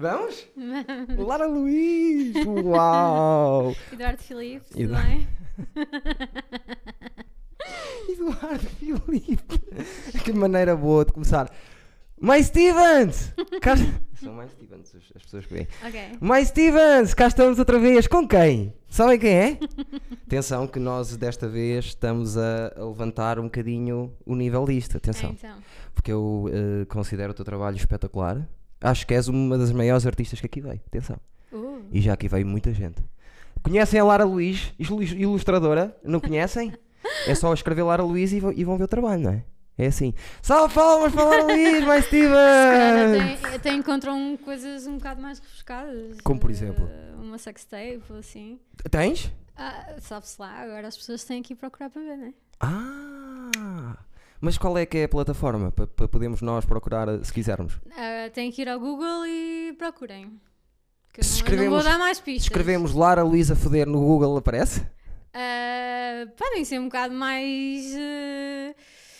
Vamos? Lara Luís! Uau! Eduardo Filipe, tudo Eduardo- bem? Eduardo Filipe! Que maneira boa de começar. Mais Stevens! Cá... São mais Stevens as- as pessoas que vêm. Mais Stevens! Cá estamos outra vez. Com quem? Sabem quem é? Atenção que nós desta vez estamos a, a levantar um bocadinho o nível disto. Atenção. Então, Porque eu eh, considero o teu trabalho espetacular. Acho que és uma das maiores artistas que aqui veio. Atenção. uh, E já aqui veio muita gente. Conhecem a Lara Luís, ilu- ilustradora? Não conhecem? É só escrever Lara Luís e, vão- e vão ver o trabalho, não é? É assim. Salve palmas para Lara Luís, mais Steven! até, até encontram coisas um bocado mais refrescadas. Como por eh, exemplo? Uma sextape ou assim. Tens? Ah, Sabe-se lá, agora as pessoas têm que ir procurar para ver, né? Ah! Mas qual é que é a plataforma para, para podermos nós procurar se quisermos? Ah, têm que ir ao Google e procurem. Que Se não, não vou dar mais pistas. Escrevemos Lara Luís a foder no Google, aparece? Ah, podem ser um bocado mais. eh,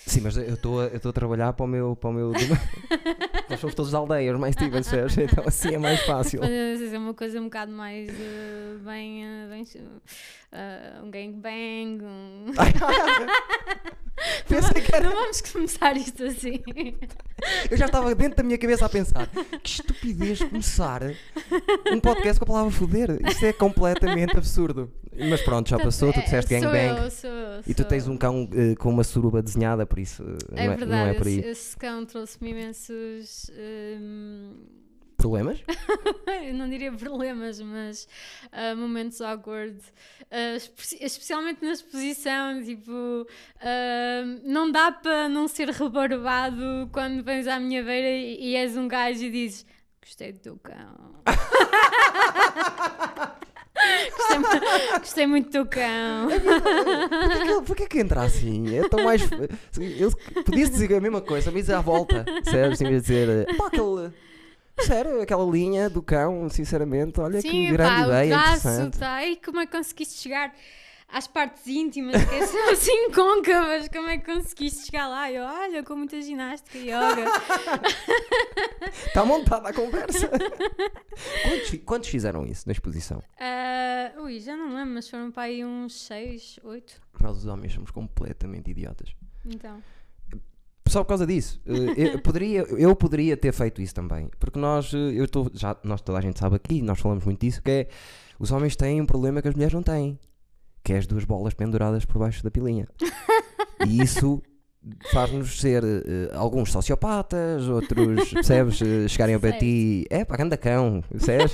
Sim, mas eu estou a, trabalhar para o meu. Para o meu Nós somos todos aldeias, mais Steven, percebes? Então assim é mais fácil. Podem ser uma coisa um bocado mais. eh, bem. eh, bem eh, um gangbang. Um... Pensei que era. Não vamos começar isto assim. Eu já estava dentro da minha cabeça a pensar que estupidez começar um podcast com a palavra foder. Isto é completamente absurdo. Mas pronto, já passou, tu É, disseste gangbang. eu, sou eu, E tu tens um cão eh, com uma suruba desenhada, por isso É não, é, verdade, não é por aí. esse, esse cão trouxe-me imensos. hum, Problemas? eu não diria problemas, mas ah, momentos awkward, espe- especialmente na exposição. Tipo, ah, não dá para não ser rebarbado quando vens à minha beira e, e és um gajo e dizes: Gostei do teu cão. gostei, gostei muito do teu cão. Porquê que, porquê que entra assim? É tão mais. Eu podia dizer a mesma coisa, mas à volta. Assim, ia dizer. Pá, aquele. Sério, aquela linha do cão, sinceramente, olha que Sim, grande pá, ideia, o braço, tá? E como é que conseguiste chegar às partes íntimas, que são assim côncavas? Como é que conseguiste chegar lá? Eu, olha, com muita ginástica e yoga. Está montada a conversa. quantos, quantos fizeram isso na exposição? Ah, ui, já não lembro, mas foram para aí uns 6, 8. Nós os homens somos completamente idiotas. Então, Só por causa disso. Eh, eu, poderia, eu poderia ter feito isso também. Porque nós, eh, eu estou, já, nós toda a gente sabe aqui, nós falamos muito disso, que é os homens têm um problema que as mulheres não têm. Que é as duas bolas penduradas por baixo da pilinha. E isso faz-nos ser eh, alguns sociopatas, outros, percebes, eh, chegarem ao pé ti, é pá, ganda cão, percebes?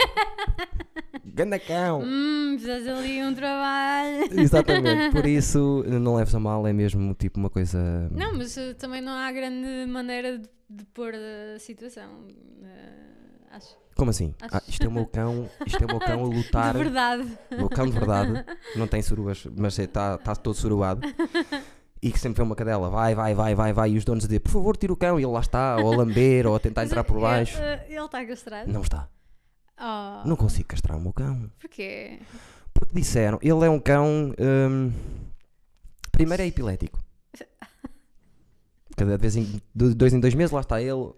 ganda cão. hum, fizeste ali um trabalho. Exatamente, por isso não leves a mal, é mesmo tipo uma coisa. Não, mas eh, também não há grande maneira de, de pôr a situação. acho. Como assim? Ah, isto é o meu cão, isto é o meu cão a lutar. De verdade. O meu cão de verdade, não tem surubas, mas está tá todo surubado. E que sempre vê uma cadela, vai, vai, vai, vai, vai, e os donos a dizer, por favor, tira o cão, e ele lá está, ou a lamber, ou a tentar entrar por eh, baixo. eh, Ele está castrado? Não está. Oh, Não consigo castrar o meu cão. Porquê? Porque disseram, ele é um cão. hum, primeiro é epilético. Cada vez em de dois em dois meses, lá está ele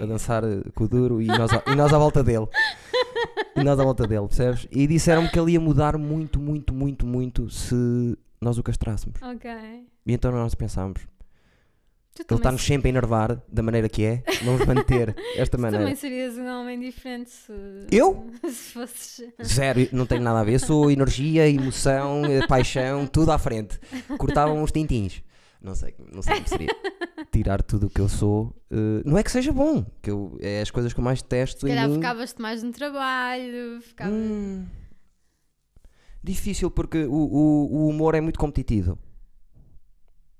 a dançar com o duro e nós, a- e nós à volta dele. E nós à volta dele, percebes? E disseram-me que ele ia mudar muito, muito, muito, muito se nós o castrássemos. Ok. E então nós pensámos, ele está-nos sempre a enervar da maneira que é, vamos manter esta tu maneira. também serias um homem diferente se. Eu? Se fosses. Zero, não tenho nada a ver, sou energia, emoção, eh, paixão, tudo à frente. Cortavam uns tintins. Não sei, não sei como seria. Tirar tudo o que eu sou. eh, não é que seja bom, que eu, é as coisas que eu mais testo Se calhar mim. focavas-te mais no trabalho. Ficava... Hum, difícil porque o, o, o humor é muito competitivo.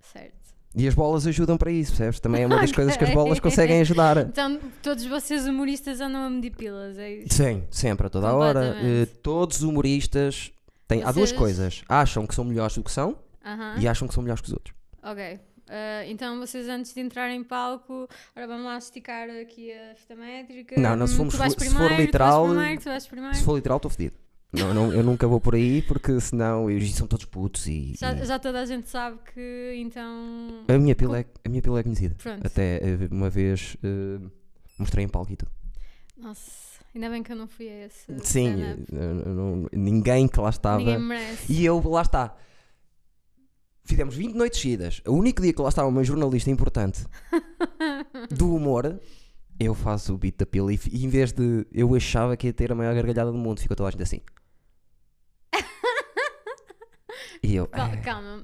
Certo. E as bolas ajudam para isso, percebes? Também é uma das coisas que as bolas conseguem ajudar. Então, todos vocês humoristas andam a medir pilas, é isso? Sim, sempre, a toda a hora. Eh, todos os humoristas têm. Há duas Vocês- coisas. Acham que são melhores do que são Aham. e acham que são melhores que os outros. Ok. Ah, então vocês antes de entrar em palco, agora vamos lá esticar aqui a fita métrica. Não, não, se Hum, formos fu- se for primeiro, literal, primeiro, primeiro. Se for literal, estou fedido. Não, não, eu nunca vou por aí porque senão eles são todos putos e. Já, e- já toda a gente sabe que então. A, minha pila é, a minha pila é conhecida. Pronto. Até eh, uma vez eh, mostrei em palco e tudo. Nossa. Ainda bem que eu não fui a esse. Sim, eu não- ninguém que lá estava. Ninguém merece. E eu, lá está. Fizemos 20 noites seguidas. O único dia que lá estava uma jornalista importante do humor, eu faço o beat da pila e, e em vez de. Eu achava que ia ter a maior gargalhada do mundo, ficou toda a gente assim. E eu. Cal- "Ah." Calma,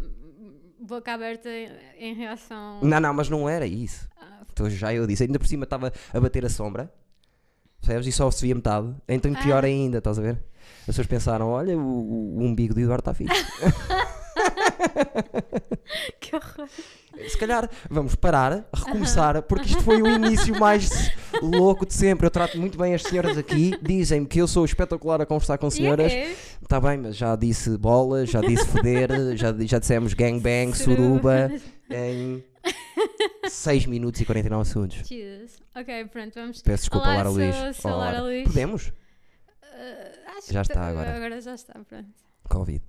boca aberta em, reação. Não, não, mas não era isso. Ah, Então já eu disse. Ainda por cima estava a bater a sombra. Percebes? E só se via metade. Então pior Ah. ainda, estás a ver? As pessoas pensaram: olha, o, o- o umbigo de Eduardo está fixe. que horror. Se calhar vamos parar, recomeçar, porque isto foi o início mais louco de sempre. Eu trato muito bem as senhoras aqui, dizem-me que eu sou espetacular a conversar com senhoras. E é? Está bem, mas já disse bola, já disse foder, já, já dissemos gangbang, suruba, em 6 minutos e 49 segundos. Jesus. Ok, pronto, vamos. Peço desculpa, Olá, Lara sou- Luís. sou Olá, Lara. Luís. Podemos? Acho Já que está tá- agora. Agora já está, pronto. Covid.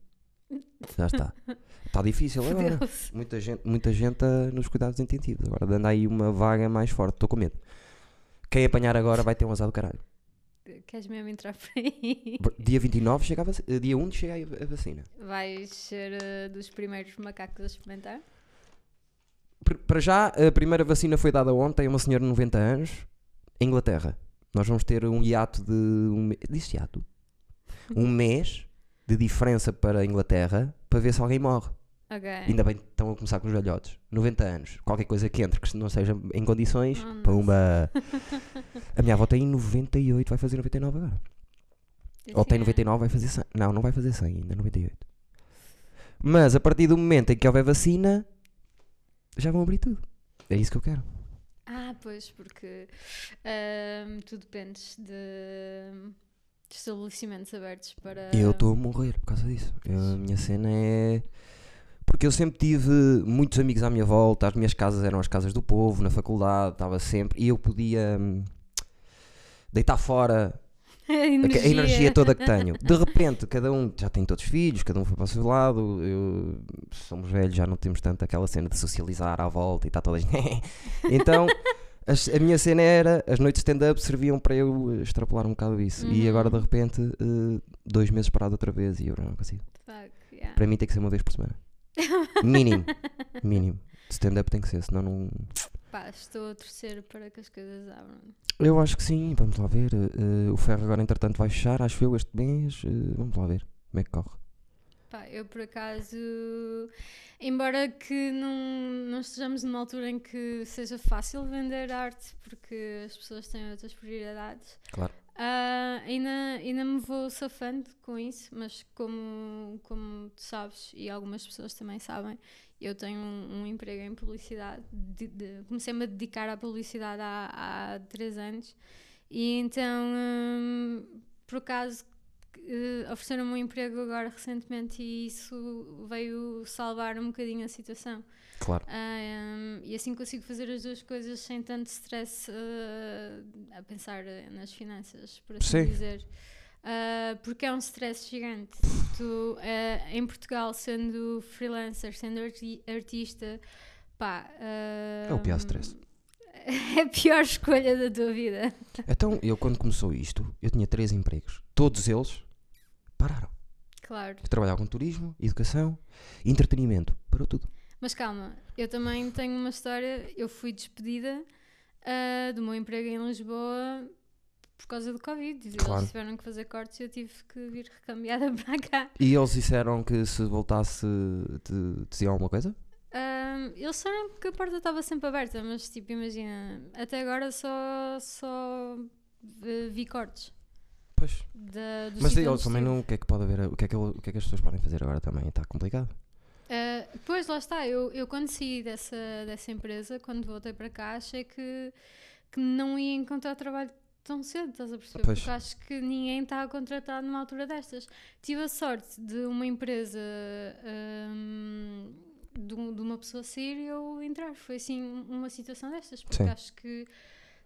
Já está. Está difícil agora. Muita gente, muita gente ah, nos cuidados intensivos. Agora dando aí uma vaga mais forte. Estou com medo. Quem apanhar agora vai ter um azar do caralho. Queres mesmo entrar por aí? Dia 29 chega a vaci- eh, dia 1 chega a a vacina. Vais ser eh, dos primeiros macacos a experimentar? Para já, a primeira vacina foi dada ontem a uma senhora de 90 anos, em Inglaterra. Nós vamos ter um hiato de. Um, disse hiato? Um mês de diferença para a Inglaterra para ver se alguém morre. Ok. Ainda bem que estão a começar com os velhotes. 90 anos. Qualquer coisa que entre que não seja em condições. Oh, pumba! A minha avó tem 98, vai fazer 99 agora. Ou tem Assim, 99, vai fazer 100. Não, não vai fazer 100 ainda, 98. Mas a partir do momento em que houver vacina, já vão abrir tudo. É isso que eu quero. Ah, pois, porque ahm, tu dependes de, de estabelecimentos abertos para. Eu estou a morrer por causa disso. Eu- a minha cena é. Porque eu sempre tive muitos amigos à minha volta, as minhas casas eram as casas do povo, na faculdade, estava sempre. E eu podia hum, deitar fora a energia. a energia toda que tenho. De repente, cada um já tem todos filhos, cada um foi para o seu lado. Eu, somos velhos, já não temos tanto aquela cena de socializar à volta e está toda. então, as- a minha cena era as noites de stand-up serviam para eu extrapolar um bocado isso. E Uhum. agora, de repente, eh, dois meses parado outra vez e eu não consigo. Fuck, yeah. Para mim, tem que ser uma vez por semana. Mínimo. Mínimo. Stand-up tem que ser, senão não. Pá, estou a torcer para que as coisas abram. Eu acho que sim, vamos lá ver. eh, o ferro agora, entretanto, vai fechar, acho eu, este mês. eh, vamos lá ver como é que corre. Pá, eu por acaso, embora que não, não estejamos numa altura em que seja fácil vender arte, porque as pessoas têm outras prioridades, Claro. ah, ainda, ainda me vou safando com isso, mas como, como tu sabes, e algumas pessoas também sabem, eu tenho um, um emprego em publicidade, de- de- comecei-me a dedicar à publicidade há, há três anos, e então, hum, por acaso, eh, ofereceram-me um emprego agora recentemente e isso veio salvar um bocadinho a situação. Claro. Ah, um, e assim consigo fazer as duas coisas sem tanto stress eh, a pensar eh, nas finanças, por assim Sim. dizer. Ah, porque é um stress gigante. Tu, em Portugal, sendo freelancer, sendo arti- artista, pá. É o pior stress. É a pior escolha da tua vida. Então, eu quando começou isto, eu tinha três empregos. Todos eles pararam. Claro. Eu trabalhava com turismo, educação, entretenimento. Parou tudo. Mas calma, eu também tenho uma história. Eu fui despedida ah, do meu emprego em Lisboa por causa do Covid. Claro. Eles tiveram que fazer cortes e eu tive que vir recambiada para cá. E eles disseram que se voltasse, te diziam alguma coisa? Ah, eles sabem que a porta estava sempre aberta, mas tipo, imagina, até agora só, só eh, vi cortes. Pois. Da, Mas eles também não. O que é que pode haver? O que é que, o que, é que as pessoas podem fazer agora também? Está complicado. Uh, pois, lá está. Eu, eu quando saí dessa, dessa empresa, quando voltei para cá, achei que, que não ia encontrar trabalho tão cedo, estás a perceber? Pois. Porque acho que ninguém está contratado numa altura destas. Tive a sorte de uma empresa, hum, de, um- de uma pessoa sair e eu entrar. Foi assim uma situação destas, porque Sim. acho que.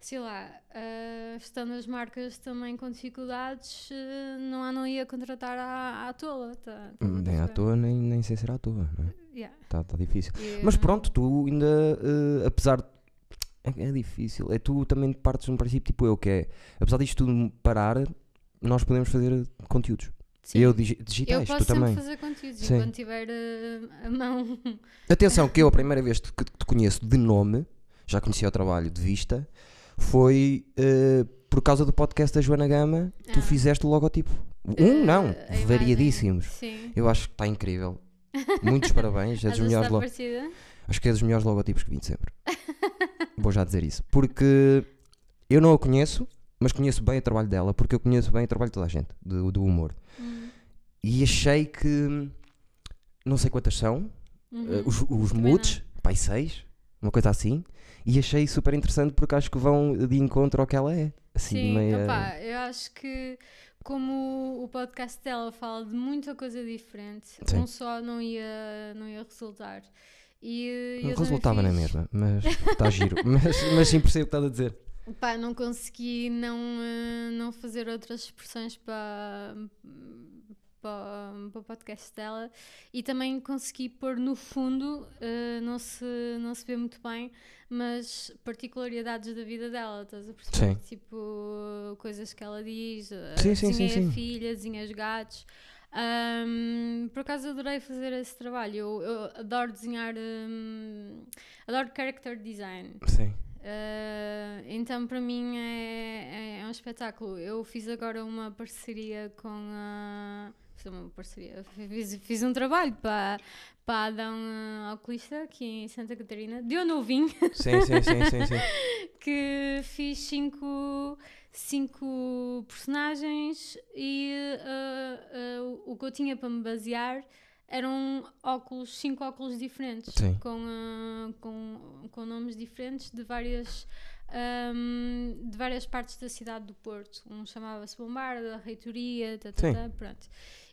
Sei lá, uh, estando as marcas também com dificuldades, uh, não, há- não ia contratar à, à tola. Tá, estás a Nem à toa, nem, nem sem ser à toa. Não é? Yeah. Está tá difícil. E, Mas hum, pronto, tu ainda, eh, apesar de É, é difícil. É tu também partes de um princípio tipo eu, que é, apesar disto tudo parar, nós podemos fazer conteúdos. Sim. Eu digi- Eu digitais, posso tu também. fazer conteúdos Sim. enquanto tiver eh, a mão. Atenção, que eu a primeira vez que te conheço de nome, já conhecia o trabalho de vista, foi eh, por causa do podcast da Joana Gama, tu Ah. fizeste o logotipo. Um, Eh, não, a imagem. variadíssimos. Sim. Eu acho que está incrível. Muitos parabéns, é dos melhores está lo- parecida. acho que é dos melhores logotipos que vi de sempre. Vou já dizer isso. Porque eu não a conheço, mas conheço bem o trabalho dela, porque eu conheço bem o trabalho de toda a gente, do, do humor. Hum. E achei que. Não sei quantas são, Uhum. Uh, os, os moods, pai, seis, uma coisa assim, e achei super interessante porque acho que vão de encontro ao que ela é. Assim, Sim, meia... opá, eu acho que como o podcast dela fala de muita coisa diferente, Sim. um só não ia, não ia resultar. E não resultava na fiz- mesma, mas está giro. mas, mas sim percebo o que estás a dizer. Pá, não consegui não, eh, não fazer outras expressões para, para, para o podcast dela e também consegui pôr no fundo, eh, não, se, não se vê muito bem, mas particularidades da vida dela, estás a perceber? Sim. Tipo, coisas que ela diz, eh, Sim, sim, sim. filha, desenhei os gatos. Ahm, por acaso adorei fazer esse trabalho. Eu, eu adoro desenhar, hum, adoro character design. Sim. Uh, então, para mim, é, é, é um espetáculo. Eu fiz agora uma parceria com a. Fiz uma parceria. Fiz, fiz um trabalho para, para a Adão uh, Oculista, aqui em Santa Catarina. Deu novinho, Sim, sim, sim, sim, sim. que fiz cinco, cinco personagens e uh, o que eu tinha para me basear eram óculos, cinco óculos diferentes, Sim. com, uh, com, com nomes diferentes de várias, um, de várias partes da cidade do Porto. Um chamava-se Bombarda, Reitoria, tá, tá, Sim. tá, pronto.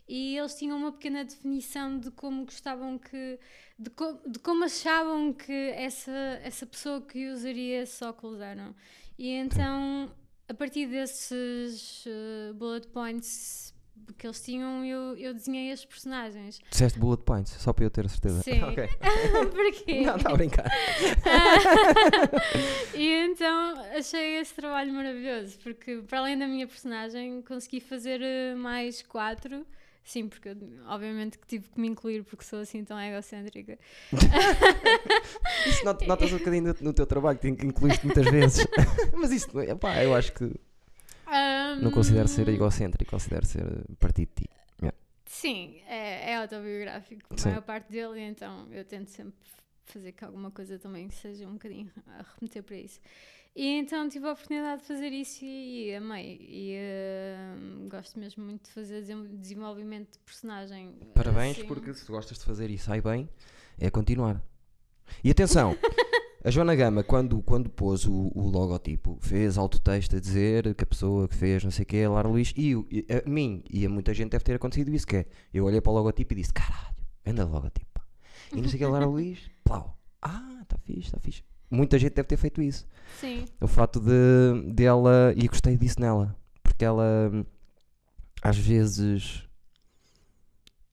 E eles tinham uma pequena definição de como gostavam que. de, co- de como achavam que essa, essa pessoa que usaria esses óculos eram. E então, a partir desses uh, bullet points que eles tinham, eu, eu desenhei as personagens. Disseste bullet points, só para eu ter a certeza. Sim. Ok. Porquê? Não, está a brincar. e então achei esse trabalho maravilhoso, porque para além da minha personagem consegui fazer eh, mais quatro. Sim, porque eu, obviamente que tive que me incluir porque sou assim tão egocêntrica. Isso not- notas um bocadinho no, no teu trabalho, que incluíste muitas vezes. Mas isso, é- pá, eu acho que não considero ser egocêntrico, considero ser eh, partido de ti. Sim, é, é autobiográfico, a maior parte dele, então eu tento sempre fazer que alguma coisa também seja um bocadinho a remeter para isso. E então tive a oportunidade de fazer isso e, e amei. E eh, gosto mesmo muito de fazer desenvolvimento de personagem. Parabéns, assim. porque se gostas de fazer e sai bem, é continuar. E atenção, a Joana Gama, quando, quando pôs o, o logotipo, fez autotexto a dizer que a pessoa que fez não sei o que é Lara Luís, e, e a mim e a muita gente deve ter acontecido isso, que é, eu olhei para o logotipo e disse, caralho, anda logotipo. pá." E não sei o que é Lara Luís, plau, ah, está fixe, está fixe. Muita gente deve ter feito isso. Sim, O fato de dela, e gostei disso nela, porque ela às vezes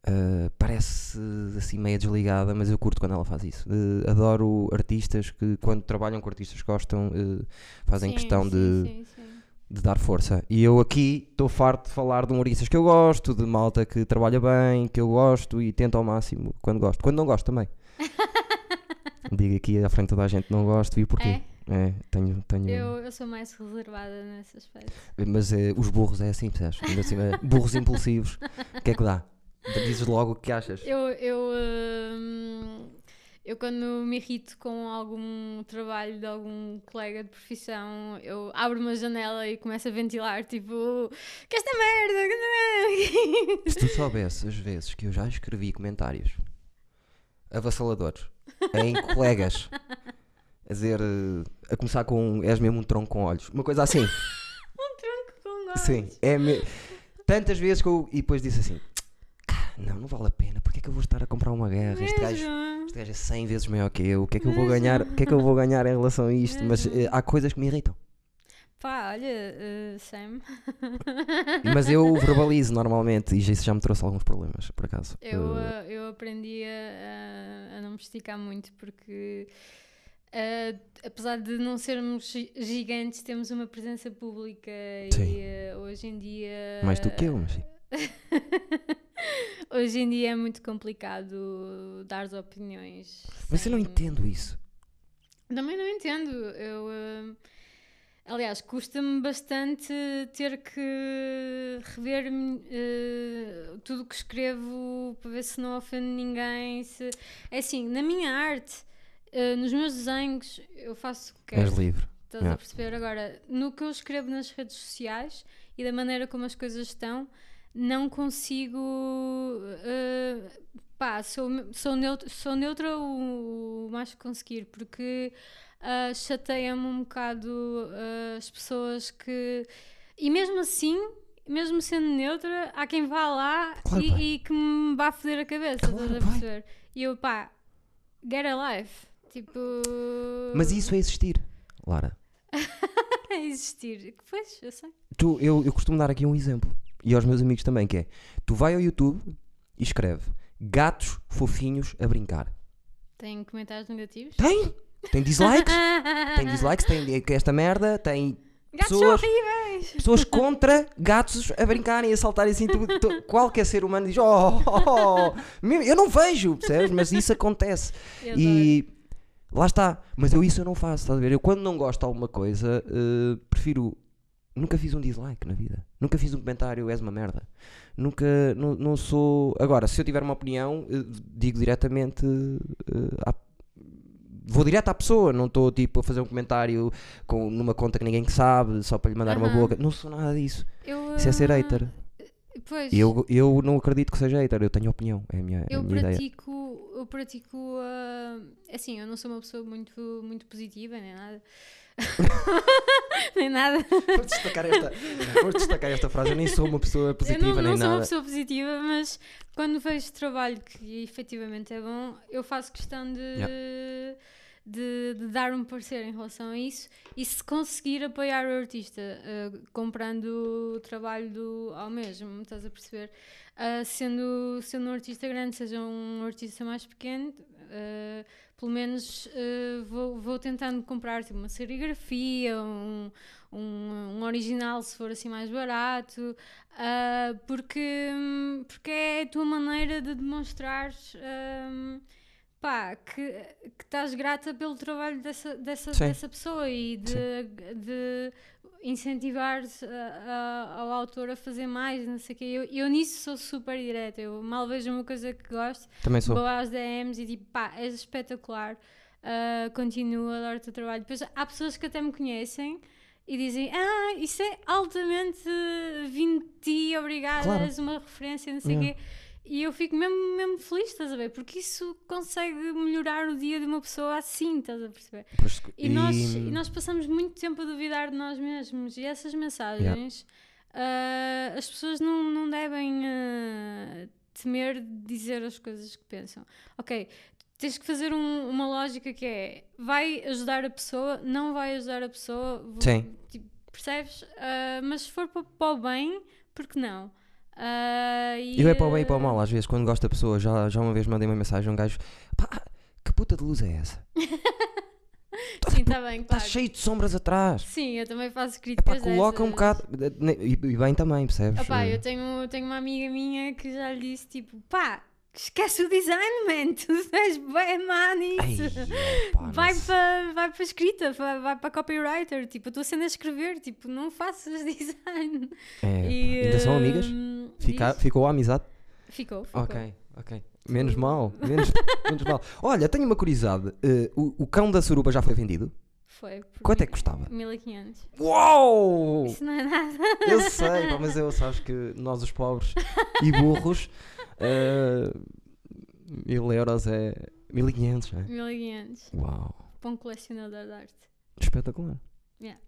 ah, parece assim meio desligada, mas eu curto quando ela faz isso. Eh, adoro artistas que, quando trabalham com artistas que gostam, eh, fazem sim, questão sim, de, sim, de dar força. E eu aqui estou farto de falar de humoristas que eu gosto, de malta que trabalha bem, que eu gosto e tento ao máximo quando gosto. Quando não gosto também. Digo aqui à frente de toda a gente não gosto e porquê. É, É, tenho, tenho. eu, eu sou mais reservada nesse aspecto. Mas eh, os burros é assim, percebes? Burros impulsivos. O que é que dá? Dizes logo o que achas. Eu, eu, hum, eu quando me irrito com algum trabalho de algum colega de profissão, eu abro uma janela e começo a ventilar, tipo, que esta merda, que esta merda. Se tu soubesses as vezes que eu já escrevi comentários avassaladores em colegas a dizer, eh, a começar com és mesmo um tronco com olhos, uma coisa assim. um tronco com nós. Sim, é me... tantas vezes que eu. E depois disse assim: "Cá, não, não vale a pena, porque é que eu vou estar a comprar uma guerra? Este gajo, este gajo é 100 vezes maior que eu, o que é que eu vou ganhar? O que é que eu vou ganhar em relação a isto? Mas eh, há coisas que me irritam. Pá, olha, eh, Sam, Mas eu verbalizo normalmente e isso já me trouxe alguns problemas, por acaso. eu, Eh, eh, eu aprendi a, a- a não me esticar muito porque apesar de não sermos gigantes, temos uma presença pública Sim. e hoje em dia. Mais do que eu, mas sim. hoje em dia é muito complicado dar opiniões. Mas eu não entendo isso. Também não entendo. Eu. Uh, aliás, custa-me bastante ter que rever uh, tudo o que escrevo para ver se não ofendo ninguém. Se... É assim, na minha arte, uh, nos meus desenhos, eu faço o que quero. És livre. Estás yeah. a perceber? Agora, no que eu escrevo nas redes sociais e da maneira como as coisas estão, não consigo. Uh, pá, sou, sou, neutra, sou neutra o, o mais que conseguir, porque uh, chateia-me um bocado uh, as pessoas que. E mesmo assim, mesmo sendo neutra, há quem vá lá claro, e, e, que me vá foder a cabeça, claro, estás a perceber? E eu, pá, get a life. Tipo. Mas isso é existir, Lara. é existir. Pois, eu sei. Tu, eu, eu costumo dar aqui um exemplo e aos meus amigos também, que é tu vai ao YouTube e escreve gatos fofinhos a brincar. Tem comentários negativos? Tem! Tem dislikes, tem dislikes, tem esta merda, tem Gatos pessoas, horríveis! Pessoas contra gatos a brincarem, a saltarem assim. Tu, tu, qualquer ser humano diz: oh, oh, oh, eu não vejo, percebes? Mas isso acontece. Eu e lá está. Mas eu isso eu não faço, estás a ver? Eu quando não gosto de alguma coisa, uh, prefiro Nunca fiz um dislike na vida. Nunca fiz um comentário, és uma merda. Nunca, não, não sou. Agora, se eu tiver uma opinião, eh, digo diretamente. Uh, à... Vou direto à pessoa, não estou tipo a fazer um comentário com, numa conta que ninguém sabe, só para lhe mandar uma boca. Não sou nada disso. Eu, Isso é ser hater. Pois. Eu, eu não acredito que seja hater, eu tenho opinião, é a minha, eu é a minha pratico. Eu pratico, uh, assim, eu não sou uma pessoa muito, muito positiva nem nada, nem nada. Vou destacar, esta, vou destacar esta frase. Eu nem sou uma pessoa positiva eu não, nem não nada. sou uma pessoa positiva, mas quando vejo trabalho que efetivamente é bom, eu faço questão de, yeah. De, de, dar um parecer em relação a isso. E se conseguir apoiar o artista uh, comprando o trabalho do, ao mesmo, estás a perceber? Uh, sendo, sendo um artista grande, seja um artista mais pequeno. Uh, pelo menos vou, vou tentando comprar tipo, uma serigrafia, um, um, um, original se for assim mais barato, porque, porque é a tua maneira de demonstrar pá, que, que estás grata pelo trabalho dessa, dessa, dessa pessoa e de, de incentivar ao autor a fazer mais, não sei o quê. Eu, eu nisso sou super direta. Eu mal vejo uma coisa que gosto, Também sou. vou às DMs e tipo, pá, és espetacular, uh, continuo, adoro o teu trabalho. Depois há pessoas que até me conhecem e dizem, ah, isso é altamente vindo de ti, obrigada, claro. és uma referência, não sei o yeah. quê. E eu fico mesmo, mesmo feliz, estás a ver? Porque isso consegue melhorar o dia de uma pessoa assim, estás a perceber? E, e... Nós, e nós passamos muito tempo a duvidar de nós mesmos. E essas mensagens, yeah. uh, as pessoas não, não devem uh, temer dizer as coisas que pensam. Ok, tens que fazer um, uma lógica que é: vai ajudar a pessoa, não vai ajudar a pessoa. Sim. Tipo, percebes? Uh, mas se for para, para o bem, por que não? Uh, e eu é para o bem e para o mal, às vezes, quando gosto da pessoa, já, já uma vez mandei uma mensagem a um gajo: pá, que puta de luz é essa? Sim, está bem, Está cheio de sombras atrás. Sim, eu também faço críticas. Epá, coloca dessas. um bocado. E, e bem também, percebes? Epá, eu tenho, tenho uma amiga minha que já lhe disse: tipo, pá, Esquece o design, man. Tu és bem má nisso. vai para vai para escrita, vai, para copywriter. Tipo, estou sendo a escrever. Tipo, não faças design. É, e, ainda são amigas? Fica, ficou a amizade? Ficou, ficou. Ok, ok. Menos mal, menos, menos mal. Olha, tenho uma curiosidade. Uh, o, o cão da suruba já foi vendido? Foi. Quanto é que custava? 1500. Uau! Isso não é nada. Eu sei, mas eu sabes que nós, os pobres e burros, uh, mil euros é 1500, não é? 1500. Uau. Para um colecionador de arte. Espetacular. Yeah.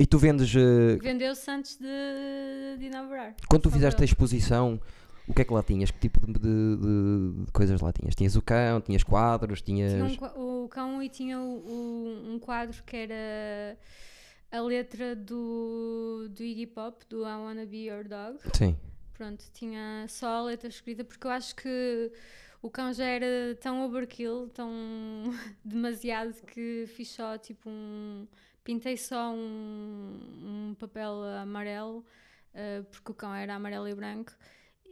E tu vendes. Uh... Vendeu-se antes de, de inaugurar. Quando tu fizeste a exposição, o que é que lá tinhas? Que tipo de, de, de coisas lá tinhas? Tinhas o cão, tinhas quadros, tinhas. Tinha um, o cão e tinha o, o, um quadro que era a letra do, do Iggy Pop, do I Wanna Be Your Dog. Sim. Pronto, tinha só a letra escrita, porque eu acho que o cão já era tão overkill, tão demasiado que fiz só tipo um. Pintei só um, um papel amarelo, uh, porque o cão era amarelo e branco,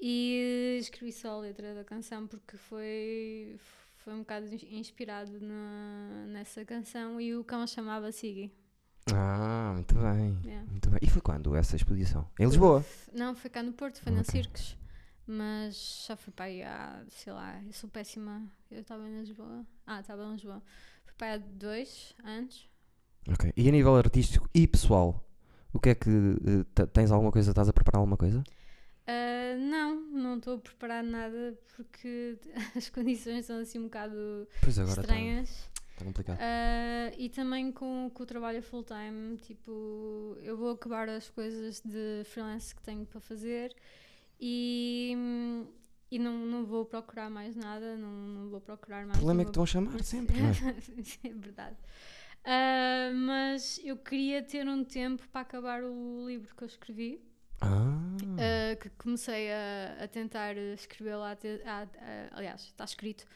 e escrevi só a letra da canção porque foi, foi um bocado inspirado na, nessa canção e o cão chamava Siggy. Ah, muito bem, yeah. muito bem. E foi quando essa exposição? Em Lisboa? Não, foi cá no Porto, foi okay. na Circos. Mas já fui para aí há, sei lá, eu sou péssima. Eu estava em Lisboa. Ah, estava em Lisboa. Fui para aí há dois anos. Ok. E a nível artístico e pessoal, o que é que uh, tens alguma coisa? Estás a preparar alguma coisa? Uh, não, não estou a preparar nada porque as condições são assim um bocado estranhas. Está complicado. Uh, e também com, com o trabalho full time, tipo, eu vou acabar as coisas de freelance que tenho para fazer e, e não, não vou procurar mais nada, não, não vou procurar mais. O problema é que estão a chamar sempre, não é? é verdade. Uh, mas eu queria ter um tempo para acabar o livro que eu escrevi. Ah. Uh, que comecei a, a tentar escrever lá, aliás, está escrito.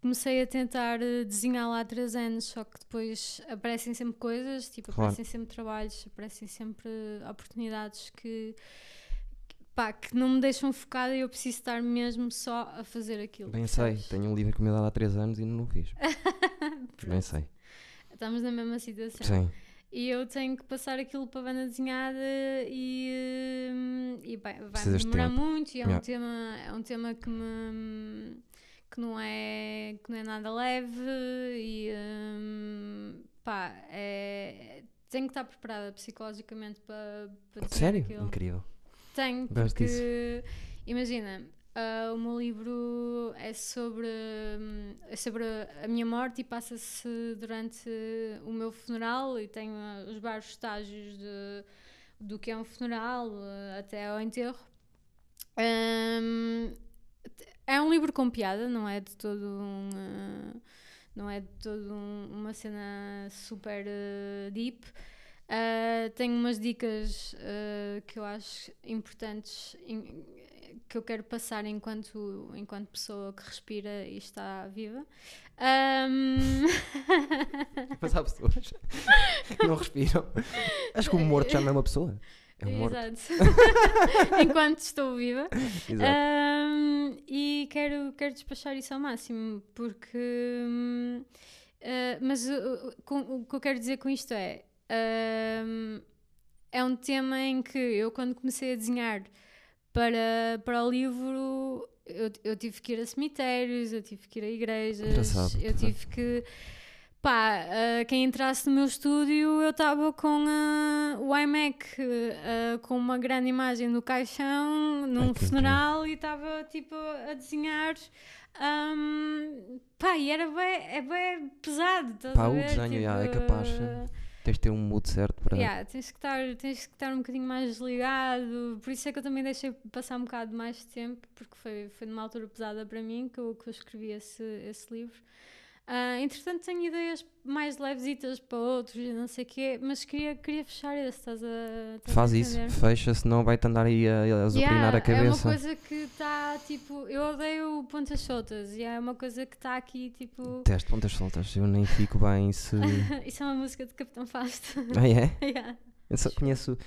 Comecei a tentar desenhar lá há três anos, só que depois aparecem sempre coisas, tipo, claro. aparecem sempre trabalhos, aparecem sempre oportunidades que, pá, que não me deixam focada e eu preciso estar mesmo só a fazer aquilo. Bem sei, tenho um livro que me dá há 3 anos e não o fiz. Bem sei. Estamos na mesma situação. Sim. E eu tenho que passar aquilo para a banda desenhada e, hum, e bem, vai demorar tempo. muito e é, yeah. um tema, é um tema que me que não é que não é nada leve e um, pá, é, tenho que estar preparada psicologicamente para, para Sério? Aquilo. Incrível. Tenho, porque imagina, uh, o meu livro é sobre, é sobre a minha morte e passa-se durante o meu funeral e tenho os vários estágios de, do que é um funeral uh, até ao enterro. Um, é um livro com piada, não é de todo um. Não é de todo um, uma cena super deep. Uh, tenho umas dicas que eu acho importantes in, que eu quero passar enquanto, enquanto pessoa que respira e está viva. Um... Mas há pessoas que não respiram. Acho que o morto já não é uma pessoa. É um morto. Exato. enquanto estou viva. Exato. Um, e quero, quero despachar isso ao máximo, porque. Um, uh, mas uh, com, o que eu quero dizer com isto é um, é um tema em que eu, quando comecei a desenhar para, para o livro, eu, eu tive que ir a cemitérios, eu tive que ir a igrejas, Engraçado. eu tive que. Pá, uh, quem entrasse no meu estúdio, eu estava com uh, o iMac uh, com uma grande imagem do caixão, num Ai, funeral, e estava tipo a desenhar. Um, pá, e era bem, é bem pesado. Pá, o desenho tipo, é capaz. Tens de ter um mood certo para. Yeah, tens, que estar, tens que estar um bocadinho mais desligado. Por isso é que eu também deixei passar um bocado mais de tempo, porque foi, foi numa altura pesada para mim que eu, que eu escrevi esse, esse livro. Uh, entretanto, tenho ideias mais levesitas para outros e não sei o quê, mas queria, queria fechar esse, estás a. Estás Faz a isso, fecha, senão vai-te andar aí a, a yeah, a cabeça. É uma coisa que está tipo. Eu odeio pontas soltas e é uma coisa que está aqui tipo. Teste pontas soltas, eu nem fico bem se. isso é uma música de Capitão Fausto. Ah, é? yeah. Eu só conheço,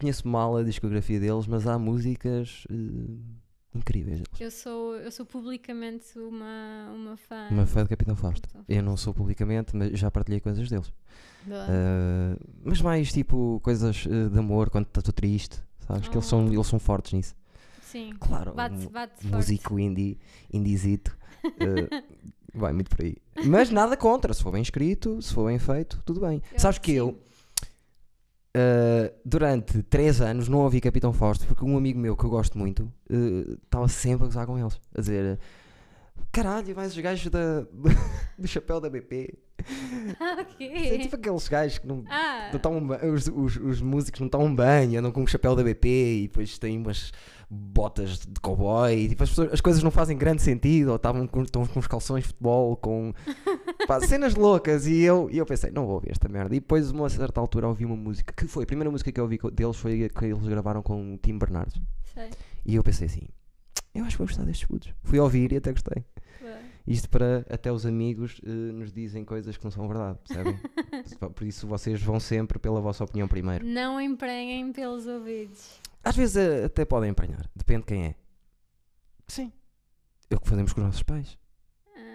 conheço mal a discografia deles, mas há músicas. Uh incríveis. Eu sou, eu sou publicamente uma, uma fã. Uma fã de Capitão Fausto. Eu não sou publicamente, mas já partilhei coisas deles. Uh, mas mais tipo coisas uh, de amor quando estou triste, sabes? Oh. Que eles são, oh. eles são fortes nisso. Sim. Claro, bate, um bate músico forte. indie, indizito. Uh, vai muito por aí. Mas nada contra, se for bem escrito, se for bem feito, tudo bem. Eu sabes que sim. eu Uh, durante 3 anos não ouvi Capitão Fausto porque um amigo meu que eu gosto muito estava uh, sempre a gozar com eles, a dizer caralho, mais os gajos da, do chapéu da BP. Okay. É tipo aqueles gajos que não, ah. não tomam os, os, os músicos não tomam banho, andam com o chapéu da BP e depois têm umas botas de cowboy e tipo, as, pessoas, as coisas não fazem grande sentido, ou estavam com, estão com os calções de futebol, com pá, cenas loucas. E eu, e eu pensei, não vou ouvir esta merda. E depois, a certa altura, ouvi uma música que foi a primeira música que eu ouvi deles foi que eles gravaram com o Tim Bernardes. Sei. E eu pensei assim: Eu acho que vou gostar destes putos. Fui ouvir e até gostei. Isto para até os amigos eh, nos dizem coisas que não são verdade, percebem? Por isso vocês vão sempre pela vossa opinião primeiro. Não emprenhem pelos ouvidos. Às vezes eh, até podem empanhar, depende de quem é. Sim. É o que fazemos com os nossos pais.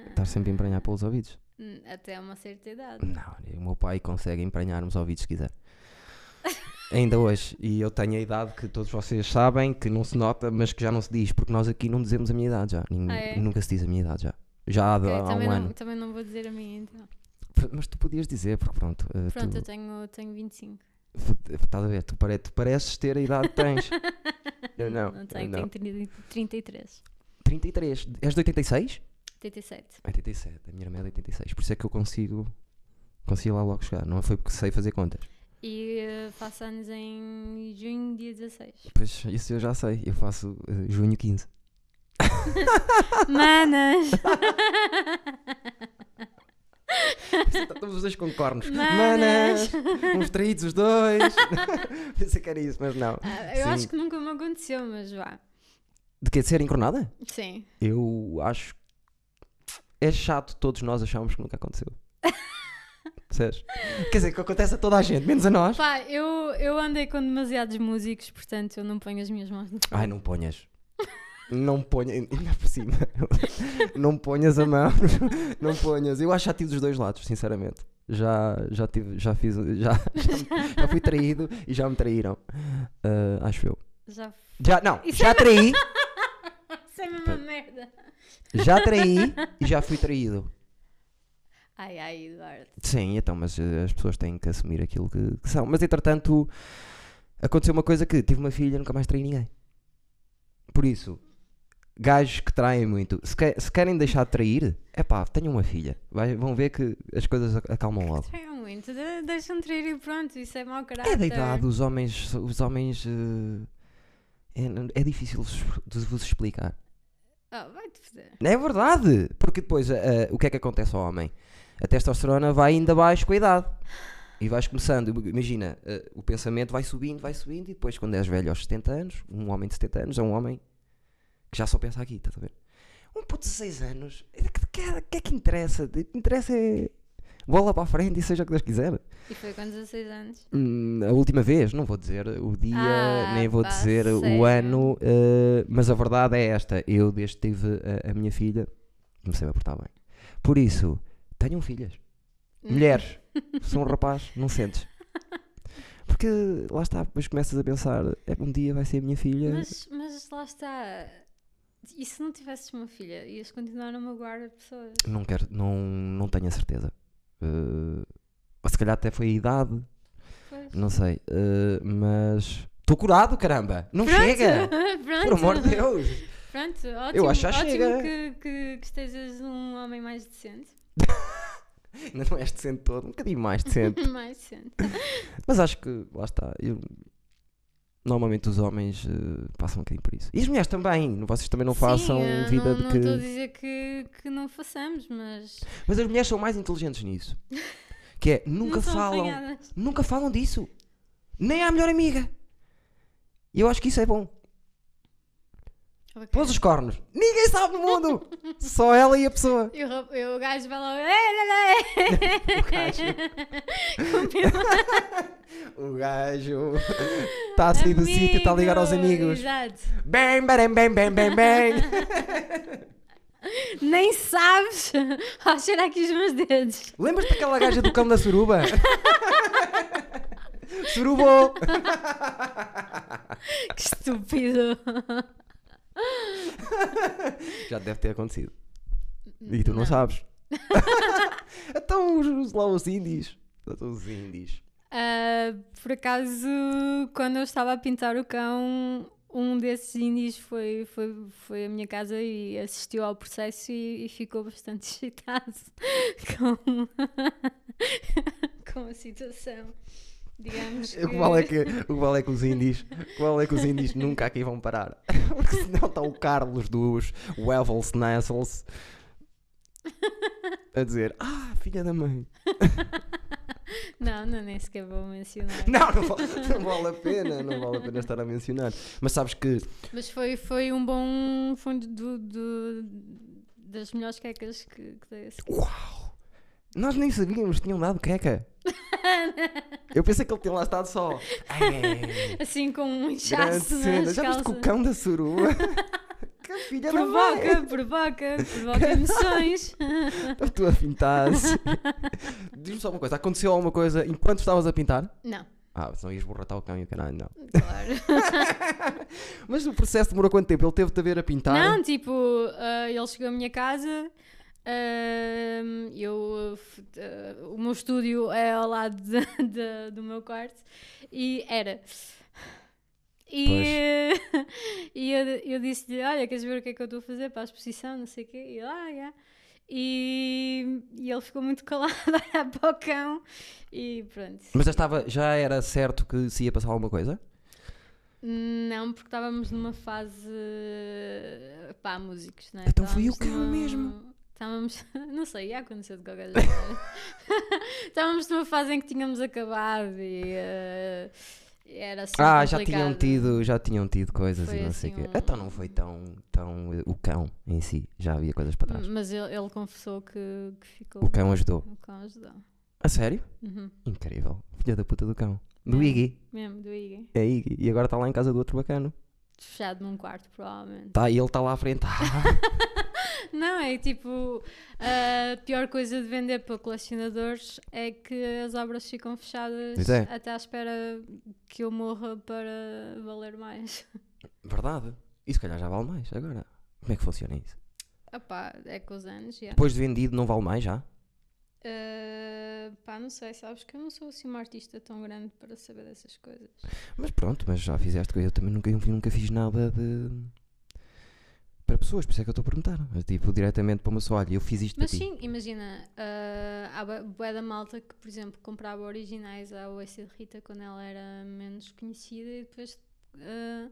Estar sempre a emprenhar pelos ouvidos. Hum, Até uma certa idade. Não, o meu pai consegue emprenhar-me os ouvidos se quiser. Ainda hoje. E eu tenho a idade que todos vocês sabem, que não se nota, mas que já não se diz, porque nós aqui não dizemos a minha idade já. Ninguém- Ah, é? Nunca se diz a minha idade já. Já há, Ok, há também, um não, ano. também não vou dizer a minha então. Mas tu podias dizer, porque pronto. eh, Pronto, tu, eu tenho, tenho 25. Estás a ver? Tu, pare, tu pareces ter a idade que tens. Eu não, Não eu tenho, não. tenho 30 33. 33. És de 86? 87. 87. A minha irmã é de 86. Por isso é que eu consigo. Consigo lá logo chegar. Não foi porque sei fazer contas. E eh, faço anos em junho, dia 16. Pois isso eu já sei. Eu faço eh, junho 15. Manas! Estamos os dois com cornos. Manas! Manas! Uns traídos os dois. Pensei que era isso, mas não. Ah, eu Sim. acho que nunca me aconteceu, mas vá. De que? De ser encornada? Sim. Eu acho. É chato, todos nós achamos que nunca aconteceu. Percebes? Quer dizer, que acontece a toda a gente, menos a nós. Pá, eu, eu andei com demasiados músicos, portanto eu não ponho as minhas mãos no fogo. Ai, não ponhas. Não ponhas, ainda por cima. Não ponhas a mão. Não ponhas. Eu acho que já tive dos dois lados, sinceramente. Já, já tive, já fiz, já, já, já fui traído e já me traíram. Ah, acho eu. Já Já, não, Isso já traí, Isso é uma merda. já traí e já fui traído. Ai, ai, Eduardo. Sim, então, mas eh, as pessoas têm que assumir aquilo que, que são. Mas entretanto, aconteceu uma coisa que tive uma filha, nunca mais traí ninguém. Por isso, gajos que traem muito, se, que- se querem deixar de trair, é pá, tenham uma filha. Vai- vão ver que as coisas ac- acalmam logo. Traiam muito. de- Deixam-me trair e pronto. Isso é mau caráter. É da idade, os homens, os homens eh, é, é difícil de vos explicar. Oh, vai-te foder. É verdade, porque depois eh, o que é que acontece ao homem? A testosterona vai ainda abaixo com a idade. E vais começando, imagina, eh, o pensamento vai subindo, vai subindo, e depois, quando és velho aos 70 anos, um homem de 70 anos é um homem que já só pensa aqui, estás a ver? Um puto de 6 anos, o que, que, que é que interessa? Que interessa é bola para a frente e seja o que Deus quiser. E foi com 16 anos. Hum, a última vez, não vou dizer o dia, Ah, nem vou pá, dizer o ano, eh, mas a verdade é esta: eu, desde que tive a, a minha filha, comecei a portar bem. Por isso, tenham filhas, Hum. mulheres, se um rapaz, não sentes. Porque lá está, depois começas a pensar: é, um dia vai ser a minha filha. Mas, mas lá está. E se não tivesses uma filha, ias continuar a magoar as pessoas? Não quero, não, não tenho a certeza. Ou se calhar até foi a idade, Pois. não sei, eh, mas estou curado, caramba! Não Pronto, chega! Pronto. Por amor de Deus! Pronto, ótimo, acho que ótimo chega. que, que, que estejas um homem mais decente. Ainda não és decente todo, um bocadinho mais decente. mais decente. Mas acho que, lá está, eu- normalmente os homens eh, passam um bocadinho por isso. E as mulheres também, vocês também não façam eu vida não, de não que. estou a dizer que, que não façamos, mas. Mas as mulheres são mais inteligentes nisso. Que é, nunca não falam, apanhadas. nunca falam disso. Nem à melhor amiga. E eu acho que isso é bom. Ok. Pôs os cornos. Ninguém sabe no mundo. Só ela e a pessoa. E o, e o gajo vai lá. O gajo. O gajo está a sair do sítio, está a ligar aos Amigo, amigos. Exato. Bem, bem, bem, bem, bem, bem. Nem sabes. Ó, cheira aqui os meus dedos. Lembras-te daquela gaja do cão da suruba? Surubou! Que estúpido. Já deve ter acontecido. E tu não, sabes. então os, lá os índios. Os índios. Ah, por acaso, quando eu estava a pintar o cão, um desses índios foi, foi, foi à minha casa e assistiu ao processo e, e ficou bastante excitado com, com a situação. Digamos que... O que vale é que, o que, vale é que os índios, o é que os índios nunca aqui vão parar. Porque senão está o Carlos dos Wevels Nessels a dizer: Ah, filha da mãe. Não, não, nem sequer vou mencionar. Não, não vale, não vale a pena, não vale a pena estar a mencionar. Mas sabes que Mas foi, foi um bom fundo do, do- das melhores quecas que, que dei. Uau! Nós nem sabíamos que tinham dado queca. Eu pensei que ele tinha lá estado só. Ai, Assim com um inchaço Já viste que o cão da surua? que filha da mãe. Provoca, provoca, provoca emoções. A tua pintasse. Diz-me só uma coisa: aconteceu alguma coisa enquanto estavas a pintar? Não, Ah, senão ias borratar o cão e o caralho, não. claro. Mas o processo demorou quanto tempo? Ele teve-te a ver a pintar? Não, tipo, ah, ele chegou à minha casa. Eu, ah, o meu estúdio é ao lado de- de- do meu quarto e era. E, e eu, eu disse-lhe: Olha, queres ver o que é que eu estou a fazer para a exposição? Não sei o quê. E ele, ah, yeah." E, e ele ficou muito calado a para o cão. E pronto. Mas já, estava, já era certo que se ia passar alguma coisa? Não, porque estávamos numa fase. pá, músicos, não é? Então foi o Estávamos cão numa- mesmo. Estávamos. não sei, ia acontecer de qualquer jeito. estávamos numa fase em que tínhamos acabado e. eh, era assim. ah, já tinham, tido, já tinham tido coisas Foi e não sei o assim quê. um- Então não foi tão, tão. eh, O cão em si, já havia coisas para trás. Mas ele, ele confessou que, que ficou. O cão ajudou. O cão ajudou. A sério? Uhum. Incrível. Filha da puta do cão. Do Mesmo. Iggy. Mesmo, do Iggy. É Iggy. E agora está lá em casa do outro bacano. Fechado num quarto, provavelmente. Tá, e ele está lá à frente. Não, é tipo, a pior coisa de vender para colecionadores é que as obras ficam fechadas é. até à espera que eu morra para valer mais. Verdade. E se calhar já vale mais agora. Como é que funciona isso? Opá, é com os anos, já. Depois de vendido não vale mais já? Uh, pá, não sei, sabes que eu não sou assim uma artista tão grande para saber dessas coisas. Mas pronto, mas já fizeste coisa. Eu também nunca, nunca fiz nada de. Para pessoas, por isso é que eu estou a perguntar. Tipo, diretamente para uma pessoa, olha, eu fiz isto Mas para ti. sim, imagina, uh, há bué- da malta que, por exemplo, comprava originais à Oasis de Rita quando ela era menos conhecida e depois, uh,